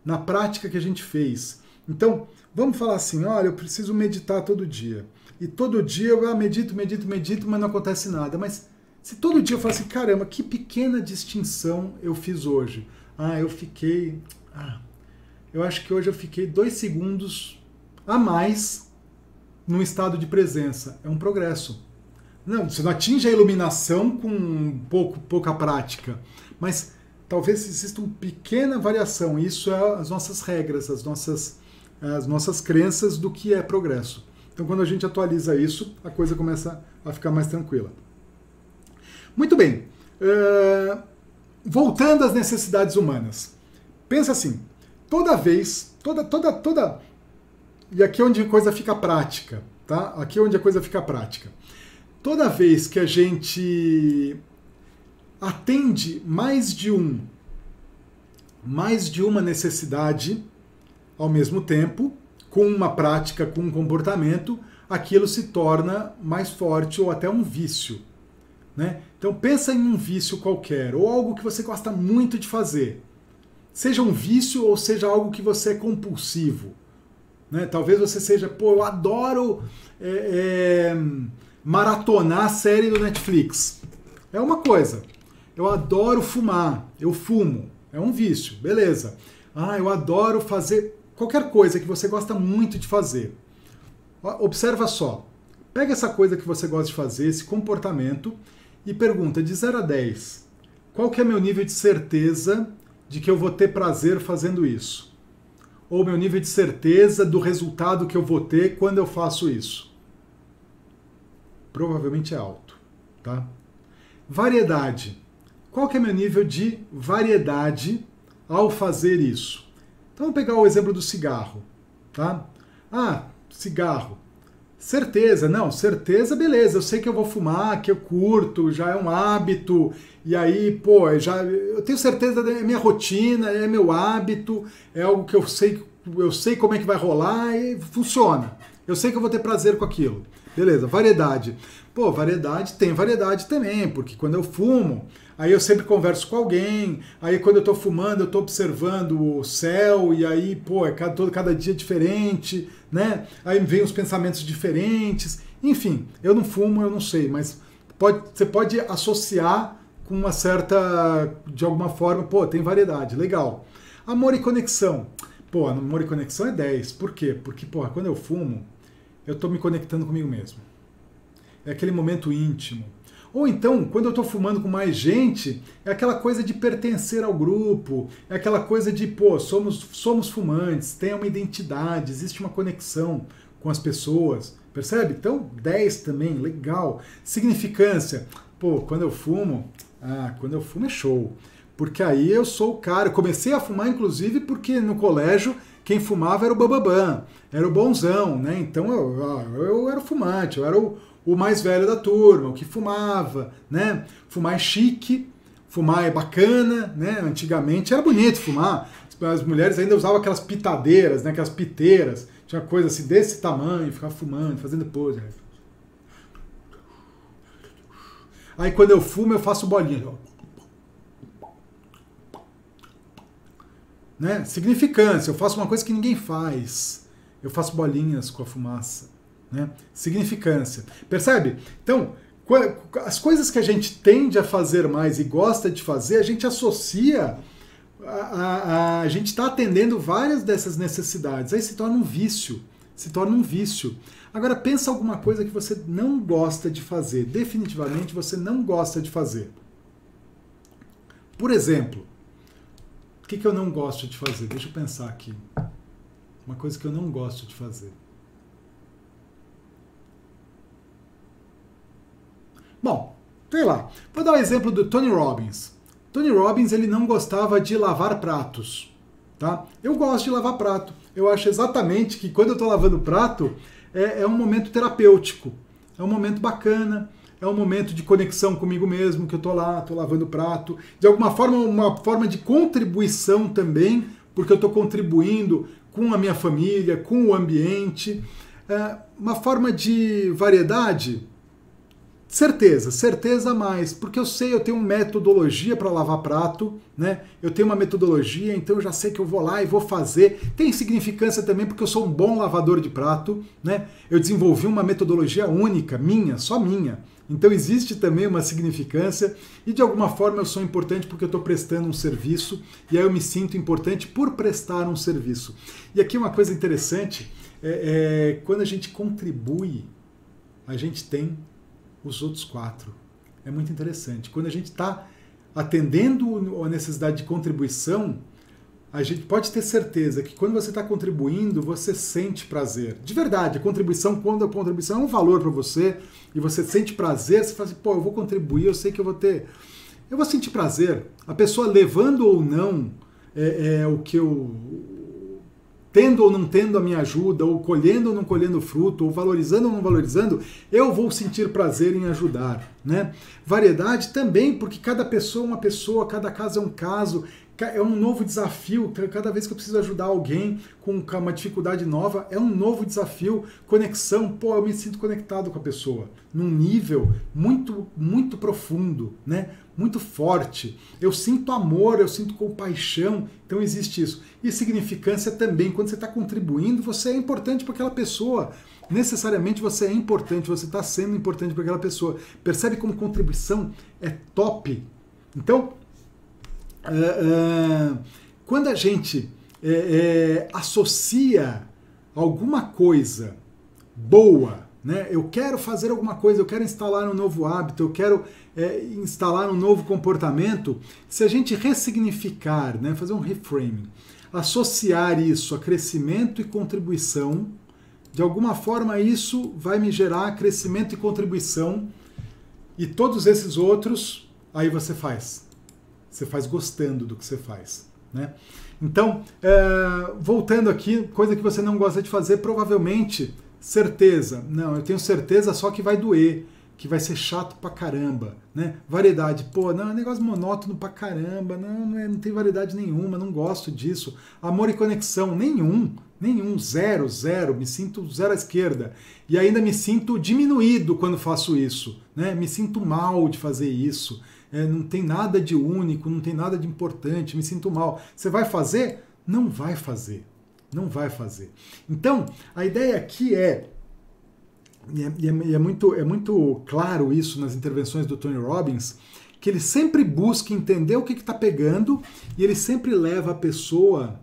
na prática que a gente fez. Então, vamos falar assim: olha, eu preciso meditar todo dia. E todo dia eu ah, medito, medito, medito, mas não acontece nada. Mas se todo dia eu falo assim, caramba, que pequena distinção eu fiz hoje. Ah, eu fiquei. Ah, eu acho que hoje eu fiquei dois segundos a mais num estado de presença. É um progresso. Não, você não atinge a iluminação com pouco, pouca prática, mas talvez exista uma pequena variação. Isso é as nossas regras, as nossas, as nossas crenças do que é progresso. Então, quando a gente atualiza isso, a coisa começa a ficar mais tranquila. Muito bem. Uh, voltando às necessidades humanas. Pensa assim: toda vez, toda, toda, toda. E aqui é onde a coisa fica prática, tá? Aqui é onde a coisa fica prática toda vez que a gente atende mais de um, mais de uma necessidade ao mesmo tempo, com uma prática, com um comportamento, aquilo se torna mais forte ou até um vício. Né? Então pensa em um vício qualquer, ou algo que você gosta muito de fazer. Seja um vício ou seja algo que você é compulsivo. Né? Talvez você seja, pô, eu adoro. É, é, maratonar a série do Netflix. É uma coisa. Eu adoro fumar, eu fumo, é um vício, beleza. Ah, eu adoro fazer qualquer coisa que você gosta muito de fazer. Observa só. Pega essa coisa que você gosta de fazer, esse comportamento, e pergunta de 0 a 10. Qual que é meu nível de certeza de que eu vou ter prazer fazendo isso? Ou meu nível de certeza do resultado que eu vou ter quando eu faço isso? provavelmente é alto, tá? Variedade. Qual que é meu nível de variedade ao fazer isso? Então vamos pegar o exemplo do cigarro, tá? Ah, cigarro. Certeza, não, certeza, beleza. Eu sei que eu vou fumar, que eu curto, já é um hábito. E aí, pô, já eu tenho certeza é minha rotina, é meu hábito, é algo que eu sei, eu sei como é que vai rolar e funciona. Eu sei que eu vou ter prazer com aquilo. Beleza, variedade. Pô, variedade tem variedade também, porque quando eu fumo, aí eu sempre converso com alguém, aí quando eu tô fumando, eu tô observando o céu, e aí, pô, é cada, todo, cada dia diferente, né? Aí vem os pensamentos diferentes. Enfim, eu não fumo, eu não sei, mas pode, você pode associar com uma certa, de alguma forma, pô, tem variedade, legal. Amor e conexão. Pô, amor e conexão é 10. Por quê? Porque, pô, quando eu fumo, eu estou me conectando comigo mesmo. É aquele momento íntimo. Ou então, quando eu estou fumando com mais gente, é aquela coisa de pertencer ao grupo, é aquela coisa de, pô, somos, somos fumantes, tem uma identidade, existe uma conexão com as pessoas, percebe? Então, 10 também, legal. Significância, pô, quando eu fumo, ah, quando eu fumo é show. Porque aí eu sou o cara. Comecei a fumar, inclusive, porque no colégio quem fumava era o Bababam, era o bonzão, né? Então eu, eu era o fumante, eu era o, o mais velho da turma, o que fumava, né? Fumar é chique, fumar é bacana, né? Antigamente era bonito fumar. As mulheres ainda usavam aquelas pitadeiras, né? Aquelas piteiras. Tinha coisa assim desse tamanho, ficava fumando, fazendo pose. Aí quando eu fumo, eu faço bolinha. Né? Significância, eu faço uma coisa que ninguém faz. Eu faço bolinhas com a fumaça. Né? Significância. Percebe? Então, as coisas que a gente tende a fazer mais e gosta de fazer, a gente associa. A, a, a gente está atendendo várias dessas necessidades. Aí se torna um vício. Se torna um vício. Agora pensa alguma coisa que você não gosta de fazer. Definitivamente você não gosta de fazer. Por exemplo, que, que eu não gosto de fazer? Deixa eu pensar aqui. Uma coisa que eu não gosto de fazer. Bom, sei lá. Vou dar o um exemplo do Tony Robbins. Tony Robbins ele não gostava de lavar pratos, tá? Eu gosto de lavar prato. Eu acho exatamente que quando eu estou lavando prato é, é, um momento terapêutico, é um momento bacana. É um momento de conexão comigo mesmo, que eu tô lá, tô lavando prato. De alguma forma, uma forma de contribuição também, porque eu estou contribuindo com a minha família, com o ambiente. É uma forma de variedade, Certeza, certeza mais, porque eu sei, eu tenho uma metodologia para lavar prato, né? Eu tenho uma metodologia, então eu já sei que eu vou lá e vou fazer. Tem significância também porque eu sou um bom lavador de prato, né? Eu desenvolvi uma metodologia única, minha, só minha. Então existe também uma significância e de alguma forma eu sou importante porque eu estou prestando um serviço e aí eu me sinto importante por prestar um serviço. E aqui uma coisa interessante é, é quando a gente contribui, a gente tem os outros quatro. É muito interessante. Quando a gente está atendendo a necessidade de contribuição, a gente pode ter certeza que quando você está contribuindo, você sente prazer. De verdade, a contribuição, quando a contribuição é um valor para você e você sente prazer, você fala assim, pô, eu vou contribuir, eu sei que eu vou ter. Eu vou sentir prazer. A pessoa levando ou não é, é o que eu tendo ou não tendo a minha ajuda, ou colhendo ou não colhendo fruto, ou valorizando ou não valorizando, eu vou sentir prazer em ajudar. Né? Variedade também, porque cada pessoa é uma pessoa, cada caso é um caso, é um novo desafio. Cada vez que eu preciso ajudar alguém com uma dificuldade nova, é um novo desafio. Conexão, pô, eu me sinto conectado com a pessoa num nível muito, muito profundo, né? Muito forte. Eu sinto amor, eu sinto compaixão. Então existe isso. E significância também. Quando você está contribuindo, você é importante para aquela pessoa necessariamente você é importante, você está sendo importante para aquela pessoa. Percebe como contribuição é top? Então, uh, uh, quando a gente é, é, associa alguma coisa boa, né? eu quero fazer alguma coisa, eu quero instalar um novo hábito, eu quero é, instalar um novo comportamento, se a gente ressignificar, né? fazer um reframing, associar isso a crescimento e contribuição, de alguma forma isso vai me gerar crescimento e contribuição, e todos esses outros, aí você faz você faz gostando do que você faz. Né? Então, é, voltando aqui, coisa que você não gosta de fazer, provavelmente, certeza. Não, eu tenho certeza só que vai doer, que vai ser chato pra caramba. Né? Variedade, pô, não, é negócio monótono pra caramba, não, não, é, não tem variedade nenhuma, não gosto disso. Amor e conexão, nenhum, nenhum, zero, zero, me sinto zero à esquerda. E ainda me sinto diminuído quando faço isso, né? me sinto mal de fazer isso é, não tem nada de único, não tem nada de importante, me sinto mal. Você vai fazer? Não vai fazer. Não vai fazer. Então, a ideia aqui é, e é, e é, muito, é muito claro isso nas intervenções do Tony Robbins, que ele sempre busca entender o que está pegando e ele sempre leva a pessoa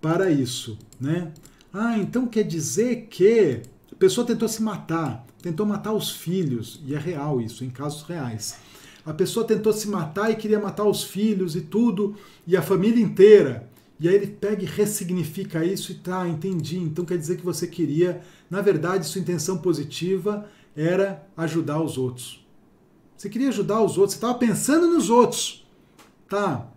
para isso. Né? Ah, então quer dizer que a pessoa tentou se matar, tentou matar os filhos, e é real isso, em casos reais. A pessoa tentou se matar e queria matar os filhos e tudo, e a família inteira. E aí ele pega e ressignifica isso e tá, entendi. Então quer dizer que você queria, na verdade, sua intenção positiva era ajudar os outros. Você queria ajudar os outros, você estava pensando nos outros. Tá,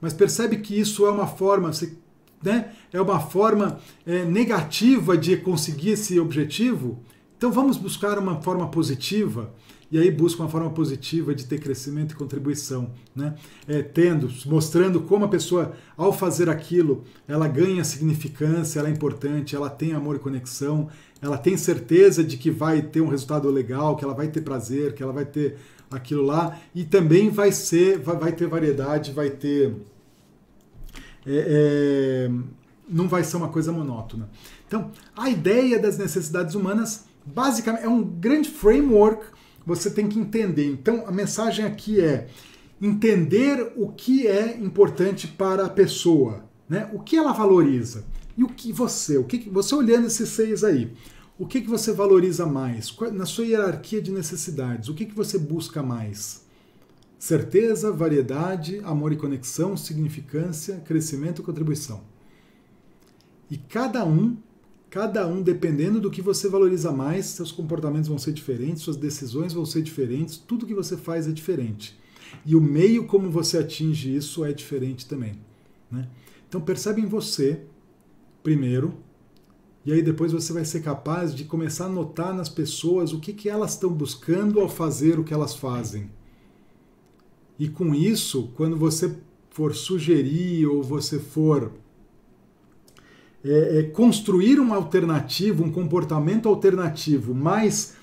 mas percebe que isso é uma forma, você, né, é uma forma é, negativa de conseguir esse objetivo? Então vamos buscar uma forma positiva e aí busca uma forma positiva de ter crescimento e contribuição, né? É, tendo, mostrando como a pessoa, ao fazer aquilo, ela ganha significância, ela é importante, ela tem amor e conexão, ela tem certeza de que vai ter um resultado legal, que ela vai ter prazer, que ela vai ter aquilo lá, e também vai ser, vai, vai ter variedade, vai ter. É, é, não vai ser uma coisa monótona. Então, a ideia das necessidades humanas, basicamente, é um grande framework você tem que entender. Então, a mensagem aqui é entender o que é importante para a pessoa, né? O que ela valoriza e o que você, o que você olhando esses seis aí, o que que você valoriza mais na sua hierarquia de necessidades? O que que você busca mais? Certeza, variedade, amor e conexão, significância, crescimento e contribuição. E cada um Cada um, dependendo do que você valoriza mais, seus comportamentos vão ser diferentes, suas decisões vão ser diferentes, tudo que você faz é diferente. E o meio como você atinge isso é diferente também. Né? Então percebe em você, primeiro, E aí depois você vai ser capaz de começar a notar nas pessoas o que, que elas estão buscando ao fazer o que elas fazem. E com isso, quando você for sugerir ou você for é, é, construir uma alternativa, um comportamento alternativo mais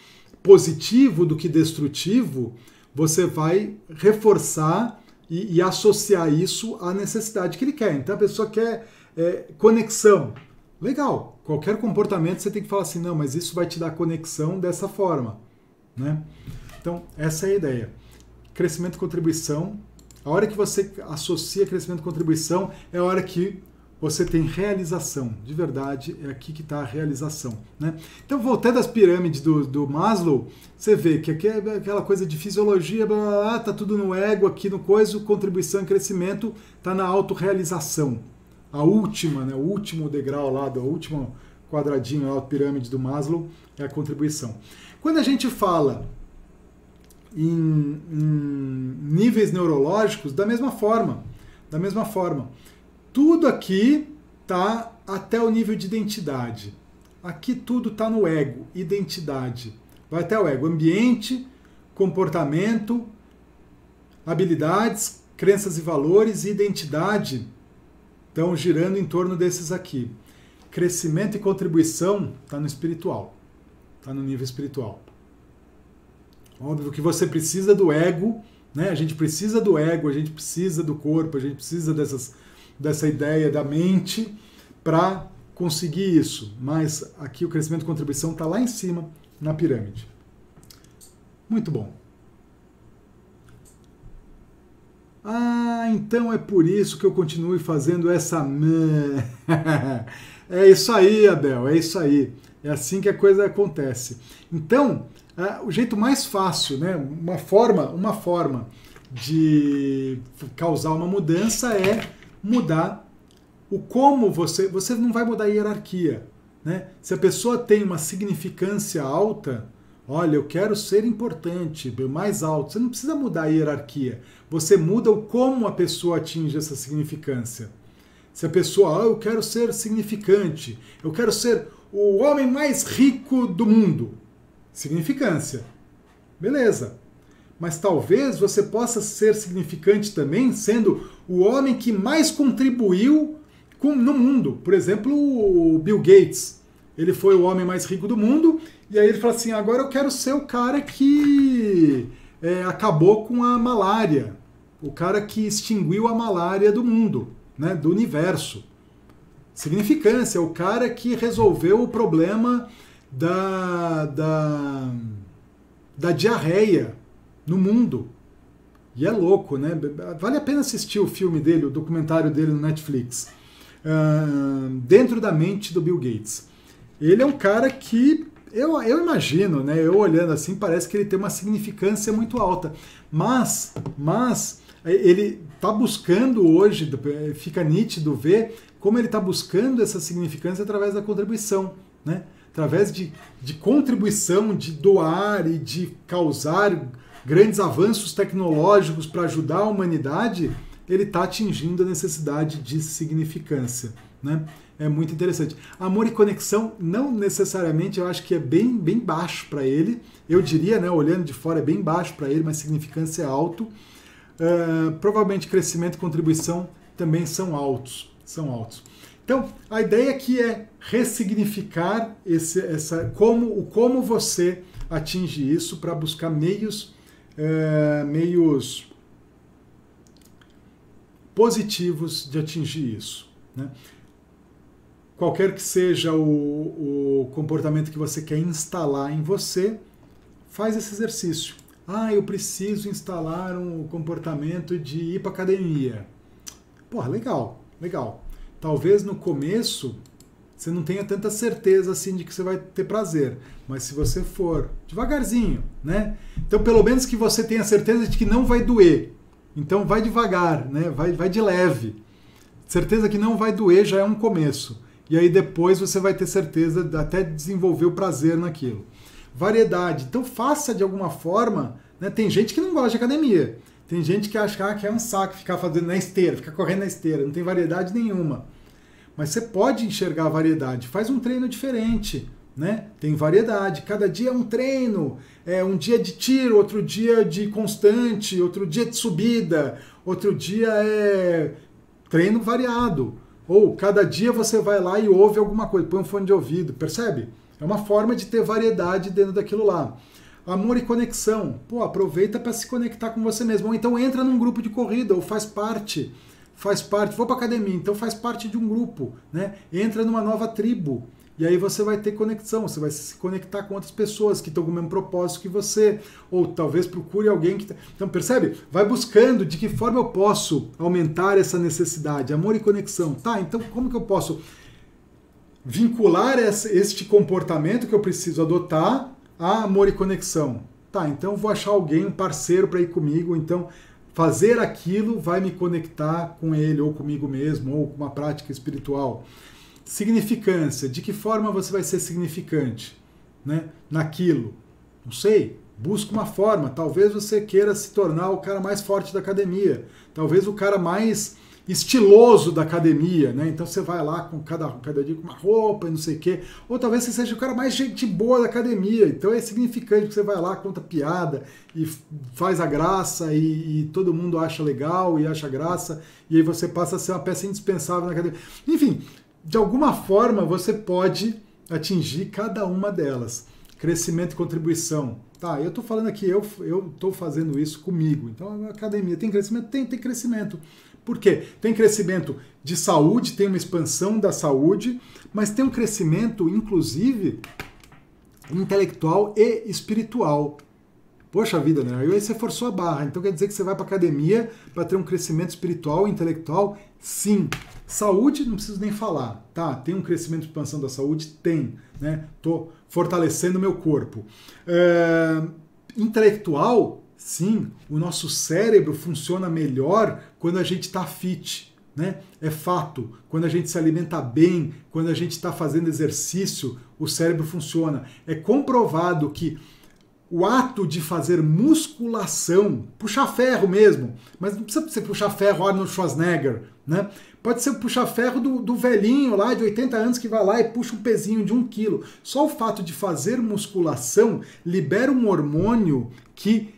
positivo do que destrutivo, você vai reforçar e, e associar isso à necessidade que ele quer. Então a pessoa quer é, conexão. Legal, qualquer comportamento você tem que falar assim, não, mas isso vai te dar conexão dessa forma. Né? Então, essa é a ideia. Crescimento e contribuição. A hora que você associa crescimento e contribuição é a hora que você tem realização. De verdade, é aqui que está a realização. Né? Então, voltando às pirâmides do, do Maslow, você vê que aqui é aquela coisa de fisiologia, blá, blá, blá, tá tudo no ego, aqui no coisa, contribuição e crescimento está na autorrealização. A última, né, o último degrau lá, do último quadradinho a pirâmide do Maslow, é a contribuição. Quando a gente fala em, em níveis neurológicos, da mesma forma, da mesma forma. Tudo aqui tá até o nível de identidade. Aqui tudo está no ego, identidade. Vai até o ego, ambiente, comportamento, habilidades, crenças e valores e identidade estão girando em torno desses aqui. Crescimento e contribuição está no espiritual, está no nível espiritual. Óbvio que você precisa do ego, né? A gente precisa do ego, a gente precisa do corpo, a gente precisa dessas dessa ideia da mente para conseguir isso. Mas aqui o crescimento e contribuição está lá em cima na pirâmide. Muito bom. Ah, então é por isso que eu continuo fazendo essa. é isso aí, Abel, é isso aí. É assim que a coisa acontece. Então, é, o jeito mais fácil, né, uma forma, uma forma de causar uma mudança é mudar o como você. Você não vai mudar a hierarquia. Né? Se a pessoa tem uma significância alta, olha, eu quero ser importante, mais alto, você não precisa mudar a hierarquia. Você muda o como a pessoa atinge essa significância. Se a pessoa, ah, eu quero ser significante, eu quero ser o homem mais rico do mundo. Significância. Beleza mas talvez você possa ser significante também sendo o homem que mais contribuiu com, no mundo. Por exemplo, o Bill Gates. Ele foi o homem mais rico do mundo, e aí ele fala assim: agora eu quero ser o cara que é, acabou com a malária, o cara que extinguiu a malária do mundo, né, do universo. Significância, o cara que resolveu o problema da, da, da diarreia no mundo. E é louco, né? Vale a pena assistir o filme dele, o documentário dele no Netflix. Uh, dentro da mente do Bill Gates. Ele é um cara que eu, eu imagino, né? Eu olhando assim, parece que ele tem uma significância muito alta. Mas, mas ele está buscando hoje, fica nítido ver como ele está buscando essa significância através da contribuição, né? Através de, de contribuição, de doar e de causar grandes avanços tecnológicos para ajudar a humanidade, ele está atingindo a necessidade de significância. Né? É muito interessante. Amor e conexão, não necessariamente, eu acho que é bem, bem baixo para ele. Eu diria, né, olhando de fora, é bem baixo para ele, mas significância é alto. Uh, provavelmente crescimento e contribuição também são altos. São altos. Então, a ideia aqui é ressignificar esse, essa, como, o como você atinge isso para buscar meios é, meios positivos de atingir isso. Né? Qualquer que seja o, o comportamento que você quer instalar em você, faz esse exercício. Ah, eu preciso instalar um comportamento de ir para academia. Porra, legal, legal. Talvez no começo você não tenha tanta certeza assim de que você vai ter prazer. Mas se você for devagarzinho, né? Então pelo menos que você tenha certeza de que não vai doer. Então vai devagar, né? Vai, vai de leve. Certeza que não vai doer já é um começo. E aí depois você vai ter certeza até desenvolver o prazer naquilo. Variedade. Então faça de alguma forma. Né? Tem gente que não gosta de academia. Tem gente que acha que é um saco ficar fazendo na esteira, ficar correndo na esteira. Não tem variedade nenhuma mas você pode enxergar a variedade. Faz um treino diferente, né? Tem variedade. Cada dia é um treino. É um dia de tiro, outro dia de constante, outro dia de subida, outro dia é treino variado. Ou cada dia você vai lá e ouve alguma coisa, põe um fone de ouvido, percebe? É uma forma de ter variedade dentro daquilo lá. Amor e conexão. Pô, aproveita para se conectar com você mesmo. Ou então entra num grupo de corrida, ou faz parte. Faz parte, vou para academia, então faz parte de um grupo, né? Entra numa nova tribo. E aí você vai ter conexão, você vai se conectar com outras pessoas que estão com o mesmo propósito que você, ou talvez procure alguém que. Tá... Então, percebe? Vai buscando de que forma eu posso aumentar essa necessidade, amor e conexão. Tá, então como que eu posso vincular este comportamento que eu preciso adotar a amor e conexão? Tá, então vou achar alguém, um parceiro para ir comigo, então fazer aquilo vai me conectar com ele ou comigo mesmo ou com uma prática espiritual. Significância. De que forma você vai ser significante né? naquilo? Não sei. Busca uma forma. Talvez você queira se tornar o cara mais forte da academia. Talvez o cara mais estiloso da academia, né? Então você vai lá com cada, cada dia com uma roupa e não sei o quê. Ou talvez você seja o cara mais gente boa da academia. Então é significante que você vai lá, conta piada e faz a graça e, e, todo mundo acha legal e acha graça. E aí você passa a ser uma peça indispensável na academia. Enfim, de alguma forma você pode atingir cada uma delas. Crescimento e contribuição. Tá, eu estou falando aqui, eu estou fazendo isso comigo. Então, a academia tem crescimento? Tem, tem crescimento. Por quê? Tem crescimento de saúde, tem uma expansão da saúde, mas tem um crescimento, inclusive, intelectual e espiritual. Poxa vida, né? Aí você forçou a barra. Então quer dizer que você vai para academia para ter um crescimento espiritual e intelectual? Sim. Saúde, não preciso nem falar. Tá, tem um crescimento de expansão da saúde? Tem. Né? Tô fortalecendo meu corpo. É... Intelectual? Sim. O nosso cérebro funciona melhor quando a gente está fit. Né? É fato. Quando a gente se alimenta bem, quando a gente está fazendo exercício, o cérebro funciona. É comprovado que o ato de fazer musculação, puxar ferro mesmo, mas não precisa você puxar ferro Arnold Schwarzenegger, né? Pode ser puxar ferro do, do velhinho lá de 80 anos que vai lá e puxa um pezinho de um quilo. Só o fato de fazer musculação libera um hormônio que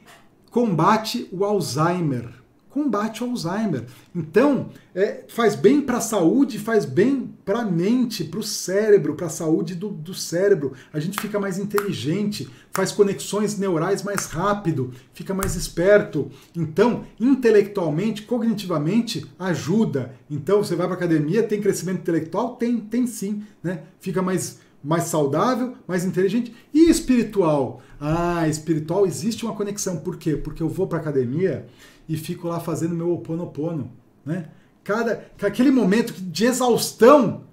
combate o Alzheimer combate o Alzheimer. Então, é, faz bem para a saúde, faz bem para a mente, para o cérebro, para a saúde do, do cérebro. A gente fica mais inteligente, faz conexões neurais mais rápido, fica mais esperto. Então, intelectualmente, cognitivamente, ajuda. Então, você vai para academia, tem crescimento intelectual? Tem, tem sim. Né? Fica mais mais saudável, mais inteligente e espiritual. Ah, espiritual existe uma conexão. Por quê? Porque eu vou para academia e fico lá fazendo meu oponopono, né? Cada aquele momento de exaustão,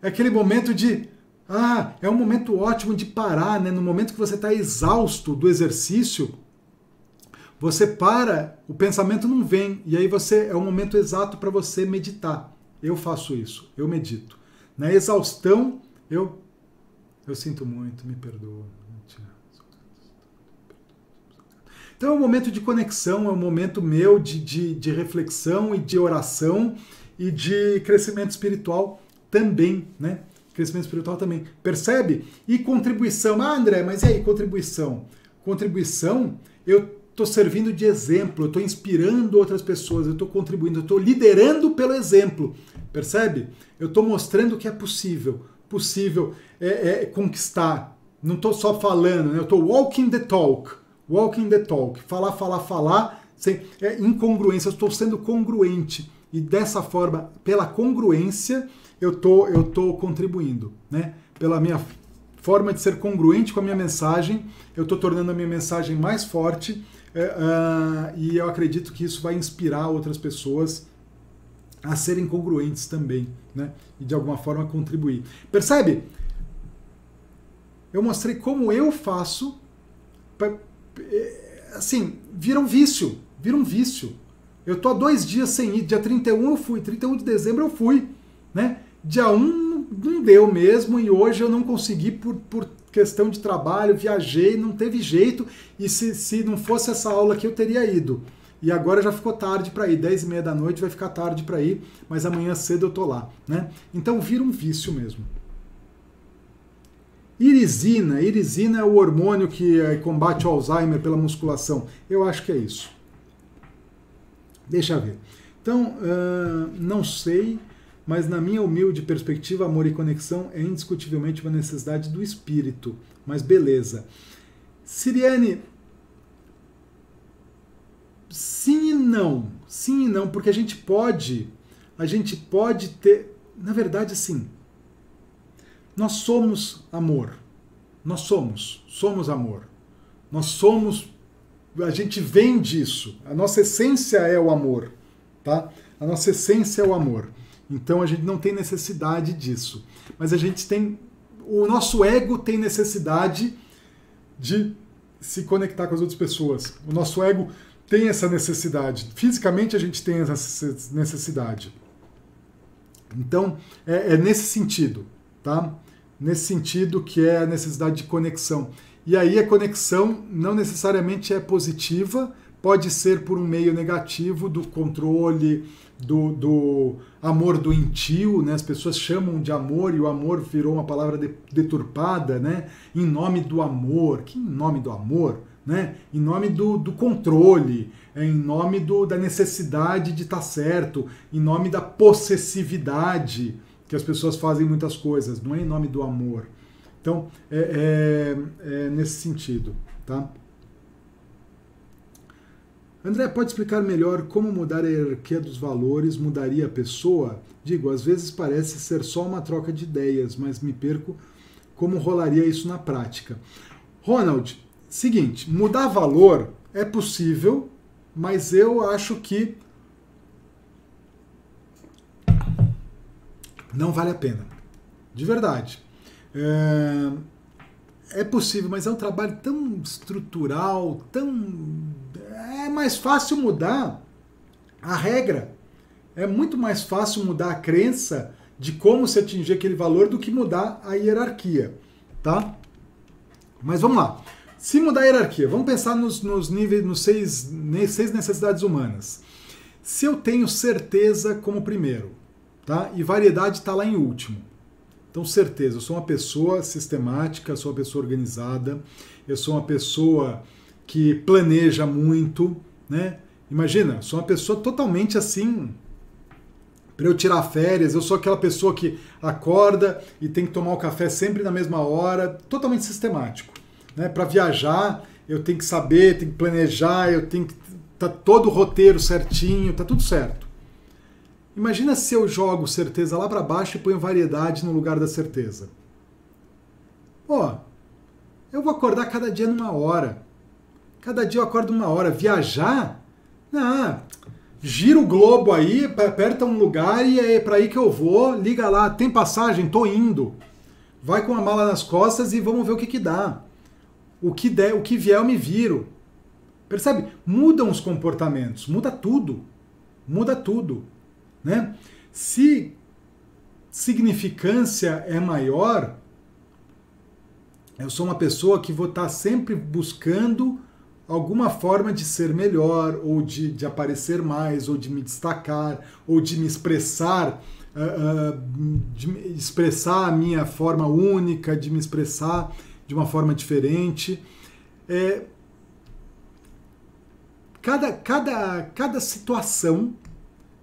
aquele momento de ah, é um momento ótimo de parar, né? No momento que você está exausto do exercício, você para, o pensamento não vem e aí você é o momento exato para você meditar. Eu faço isso, eu medito. Na exaustão, eu eu sinto muito, me perdoa. Então é um momento de conexão, é um momento meu de, de, de reflexão e de oração e de crescimento espiritual também, né? Crescimento espiritual também. Percebe? E contribuição. Ah, André, mas e aí, contribuição? Contribuição, eu estou servindo de exemplo, eu estou inspirando outras pessoas, eu estou contribuindo, eu estou liderando pelo exemplo. Percebe? Eu estou mostrando que é possível. Possível é, é conquistar. Não estou só falando, né? eu estou walking the talk Walking the talk. Falar, falar, falar. Sem, é incongruência. Eu estou sendo congruente. E dessa forma, pela congruência, eu tô, eu tô contribuindo. Né? Pela minha forma de ser congruente com a minha mensagem, eu estou tornando a minha mensagem mais forte. É, uh, e eu acredito que isso vai inspirar outras pessoas a serem congruentes também, né? E de alguma forma contribuir. Percebe? Eu mostrei como eu faço é, assim, vira um vício, vira um vício. Eu tô há dois dias sem ir, dia 31 eu fui, 31 de dezembro eu fui, né? Dia 1 não deu mesmo e hoje eu não consegui por, por questão de trabalho, viajei, não teve jeito e se, se não fosse essa aula aqui eu teria ido. E agora já ficou tarde para ir, 10 e meia da noite vai ficar tarde para ir, mas amanhã cedo eu tô lá, né? Então vira um vício mesmo. Irisina, irisina é o hormônio que eh, combate o Alzheimer pela musculação. Eu acho que é isso. Deixa eu ver. Então, uh, não sei, mas na minha humilde perspectiva, amor e conexão é indiscutivelmente uma necessidade do espírito. Mas beleza. Siriane, sim e não. Sim e não, porque a gente pode, a gente pode ter, na verdade, sim. Nós somos amor. Nós somos, somos amor. Nós somos, a gente vem disso. A nossa essência é o amor, tá? A nossa essência é o amor. Então a gente não tem necessidade disso. Mas a gente tem, o nosso ego tem necessidade de se conectar com as outras pessoas. O nosso ego tem essa necessidade. Fisicamente a gente tem essa necessidade. Então, é, é, nesse sentido, tá? Nesse sentido que é a necessidade de conexão. E aí a conexão não necessariamente é positiva, pode ser por um meio negativo do controle, do, do amor doentio, né? As pessoas chamam de amor e o amor virou uma palavra deturpada, né? Em nome do amor. Que em nome do amor? Né? Em nome do, do controle, é em nome do, da necessidade de estar tá certo, em nome da possessividade, que as pessoas fazem muitas coisas, não é em nome do amor. Então, é, é, é nesse sentido, tá? André, pode explicar melhor como mudar a hierarquia dos valores mudaria a pessoa? Digo, às vezes parece ser só uma troca de ideias, mas me perco como rolaria isso na prática. Ronald, seguinte, mudar valor é possível, mas eu acho que não vale a pena. De verdade. É, é possível, mas é um trabalho tão estrutural, tão é mais fácil mudar a regra. É muito mais fácil mudar a crença de como se atingir aquele valor do que mudar a hierarquia, tá? Mas vamos lá. Se mudar a hierarquia, vamos pensar nos, nos níveis, nos seis, seis necessidades humanas. Se eu tenho certeza como primeiro, tá? E variedade está lá em último. Então, certeza, eu sou uma pessoa sistemática, sou uma pessoa organizada, eu sou uma pessoa que planeja muito, né? Imagina, sou uma pessoa totalmente assim. Para eu tirar férias, eu sou aquela pessoa que acorda e tem que tomar o café sempre na mesma hora, totalmente sistemático. Né? Para viajar, eu tenho que saber, tenho que planejar, eu tenho que tá todo o roteiro certinho, tá tudo certo. Imagina se eu jogo certeza lá para baixo e ponho variedade no lugar da certeza. Pô, eu vou acordar cada dia numa hora. Cada dia eu acordo uma hora. Viajar? Não. Gira o globo aí, aperta um lugar e é para aí que eu vou. Liga lá, tem passagem? Tô indo. Vai com a mala nas costas e vamos ver o que, que dá. O que der, o que vier eu me viro. Percebe? Mudam os comportamentos, muda tudo. Muda tudo, né? Se significância é maior, eu sou uma pessoa que vou estar sempre buscando alguma forma de ser melhor, ou de, de aparecer mais, ou de me destacar, ou de me expressar, uh, uh, de expressar a minha forma única, de me expressar de uma forma diferente. É, cada, cada, cada situação,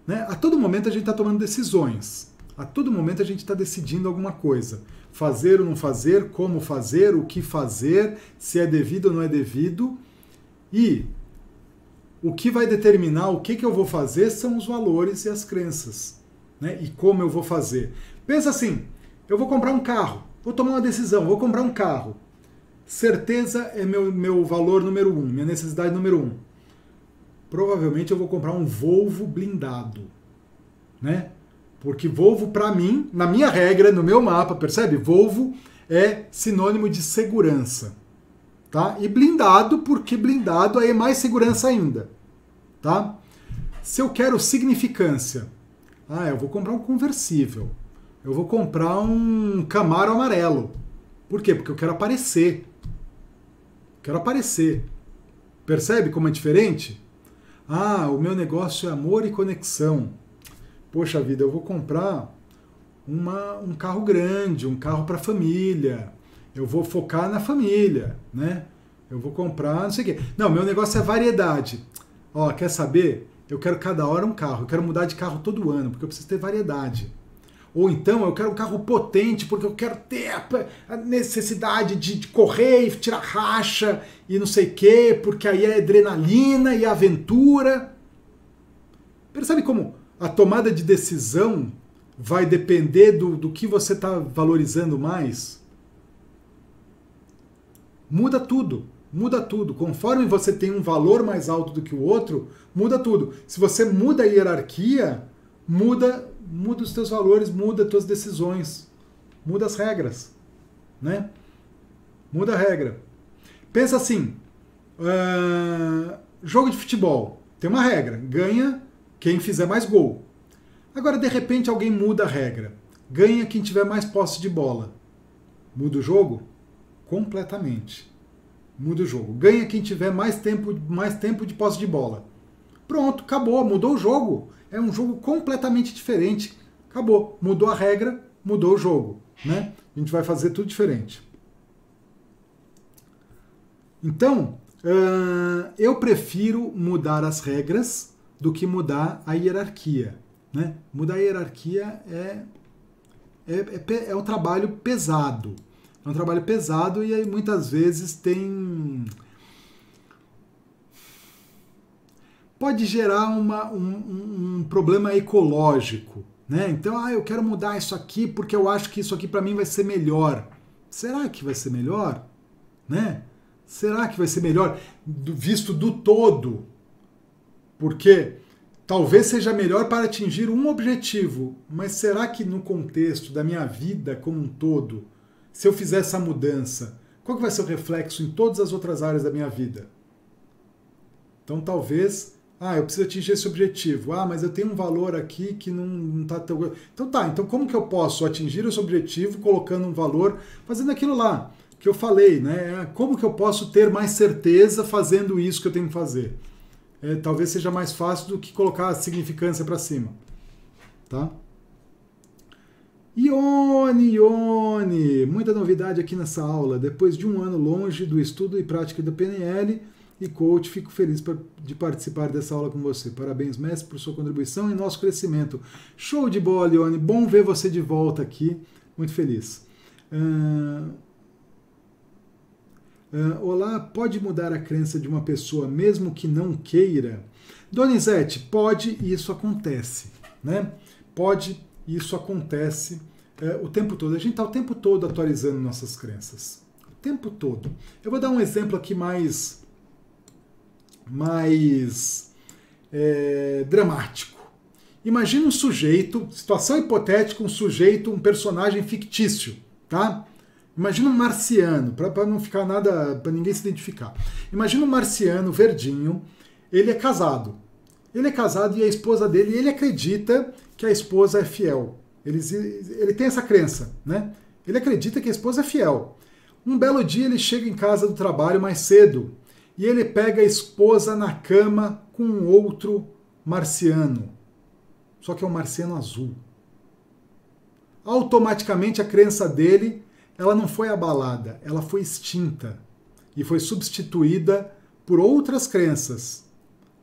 né, a todo momento a gente está tomando decisões, a todo momento a gente está decidindo alguma coisa. Fazer ou não fazer, como fazer, o que fazer, se é devido ou não é devido. E o que vai determinar o que, que eu vou fazer são os valores e as crenças. Né? E como eu vou fazer. Pensa assim: eu vou comprar um carro, vou tomar uma decisão, vou comprar um carro. Certeza é meu, meu valor número um, minha necessidade número um. Provavelmente eu vou comprar um Volvo blindado. Né? Porque Volvo, para mim, na minha regra, no meu mapa, percebe? Volvo é sinônimo de segurança tá? E blindado, porque blindado aí é mais segurança ainda, tá? Se eu quero significância, ah, eu vou comprar um conversível. Eu vou comprar um Camaro amarelo. Por quê? Porque eu quero aparecer. Quero aparecer. Percebe como é diferente? Ah, o meu negócio é amor e conexão. Poxa vida, eu vou comprar uma, um carro grande, um carro para família. Eu vou focar na família, né? Eu vou comprar, não sei o quê. Não, meu negócio é variedade. Ó, quer saber? Eu quero cada hora um carro. Eu quero mudar de carro todo ano, porque eu preciso ter variedade. Ou então eu quero um carro potente, porque eu quero ter a necessidade de, correr e tirar racha e não sei o quê, porque aí é adrenalina e aventura. Percebe como a tomada de decisão vai depender do, do que você está valorizando mais? Muda tudo, muda tudo. Conforme você tem um valor mais alto do que o outro, muda tudo. Se você muda a hierarquia, muda muda os teus valores, muda as tuas decisões, muda as regras, né? Muda a regra. Pensa assim, uh, jogo de futebol, tem uma regra, ganha quem fizer mais gol. Agora, de repente, alguém muda a regra, ganha quem tiver mais posse de bola. Muda o jogo? Completamente. Muda o jogo. Ganha quem tiver mais tempo, mais tempo de posse de bola. Pronto, acabou, mudou o jogo é um jogo completamente diferente. Acabou. Mudou a regra, mudou o jogo. Né? A gente vai fazer tudo diferente. Então, uh, eu prefiro mudar as regras do que mudar a hierarquia. Né? Mudar a hierarquia é, é, é, é um trabalho pesado. É um trabalho pesado e aí muitas vezes tem pode gerar uma, um, um, problema ecológico. Né? Então, ah, eu quero mudar isso aqui porque eu acho que isso aqui para mim vai ser melhor. Será que vai ser melhor? Né? Será que vai ser melhor visto do todo? Porque talvez seja melhor para atingir um objetivo, mas será que no contexto da minha vida como um todo, se eu fizer essa mudança, qual que vai ser o reflexo em todas as outras áreas da minha vida? Então talvez ah, eu preciso atingir esse objetivo. Ah, mas eu tenho um valor aqui que não está tão. Então tá, então como que eu posso atingir esse objetivo colocando um valor, fazendo aquilo lá que eu falei, né? Como que eu posso ter mais certeza fazendo isso que eu tenho que fazer? É, talvez seja mais fácil do que colocar a significância para cima. Tá? Ione, Ione, muita novidade aqui nessa aula. Depois de um ano longe do estudo e prática da PNL, e coach. Fico feliz de participar dessa aula com você. Parabéns, mestre, por sua contribuição e nosso crescimento. Show de bola, Leone. Bom ver você de volta aqui. Muito feliz. Uh, uh, olá, pode mudar a crença de uma pessoa mesmo que não queira? Donizete, pode e isso acontece. Né? Pode e isso acontece uh, o tempo todo. A gente está o tempo todo atualizando nossas crenças. O tempo todo. Eu vou dar um exemplo aqui mais mais é, dramático. Imagina um sujeito, situação hipotética, um sujeito, um personagem fictício, tá? Imagina um marciano, para não ficar nada, para ninguém se identificar. Imagina um marciano verdinho, ele é casado. Ele é casado e a esposa dele, ele acredita que a esposa é fiel. Ele, ele tem essa crença, né? Ele acredita que a esposa é fiel. Um belo dia ele chega em casa do trabalho mais cedo e ele pega a esposa na cama com outro marciano. Só que é um marciano azul. Automaticamente a crença dele, ela não foi abalada, ela foi extinta e foi substituída por outras crenças,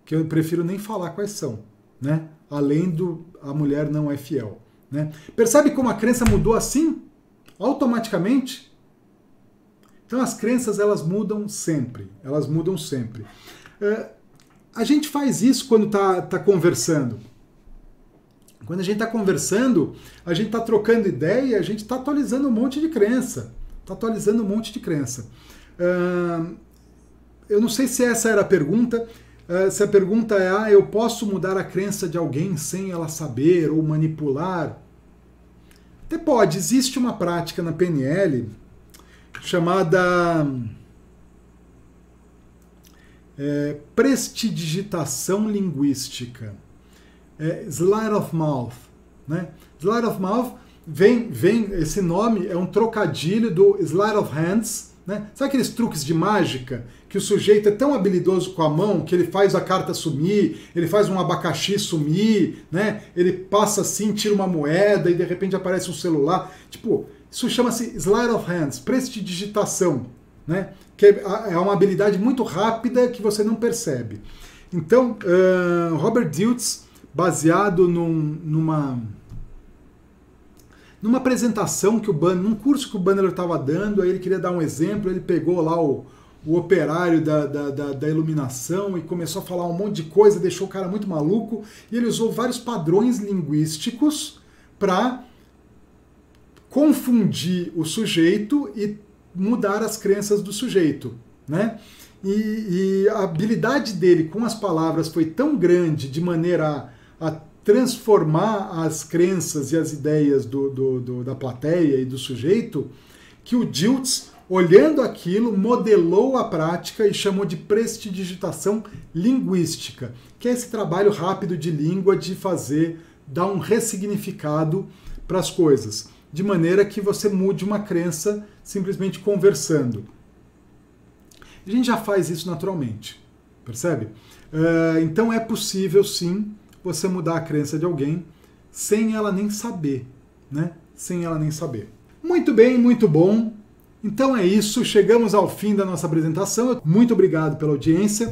que eu prefiro nem falar quais são, né? Além do a mulher não é fiel, né? Percebe como a crença mudou assim? Automaticamente? Então as crenças elas mudam sempre, elas mudam sempre. É, a gente faz isso quando está tá conversando. Quando a gente está conversando, a gente está trocando ideia, a gente está atualizando um monte de crença. Está atualizando um monte de crença. Uh, eu não sei se essa era a pergunta. Uh, se a pergunta é: ah, eu posso mudar a crença de alguém sem ela saber ou manipular? Até pode. Existe uma prática na PNL chamada é, prestidigitação linguística. É, slide of mouth. Né? Slide of mouth vem, vem, esse nome é um trocadilho do slide of hands, Né? Sabe aqueles truques de mágica que o sujeito é tão habilidoso com a mão que ele faz a carta sumir, ele faz um abacaxi sumir, né? ele passa assim, tira uma moeda e de repente aparece um celular. Tipo, isso chama-se Slide of Hands, prestidigitação, né? que é uma habilidade muito rápida que você não percebe. Então, uh, Robert Diltz, baseado num, numa numa apresentação que o Banner, num curso que o Banner estava dando, aí ele queria dar um exemplo, ele pegou lá o, o operário da, da, da, da, iluminação e começou a falar um monte de coisa, deixou o cara muito maluco, e ele usou vários padrões linguísticos para confundir o sujeito e mudar as crenças do sujeito, né? E, e a habilidade dele com as palavras foi tão grande de maneira a, a transformar as crenças e as ideias do, do, do, da plateia e do sujeito, que o Diltz, olhando aquilo, modelou a prática e chamou de prestidigitação linguística, que é esse trabalho rápido de língua de fazer, dar um ressignificado para as coisas, de maneira que você mude uma crença simplesmente conversando. A gente já faz isso naturalmente, percebe? Uh, então é possível sim você mudar a crença de alguém sem ela nem saber, né? Sem ela nem saber. Muito bem, muito bom. Então é isso, chegamos ao fim da nossa apresentação. Muito obrigado pela audiência.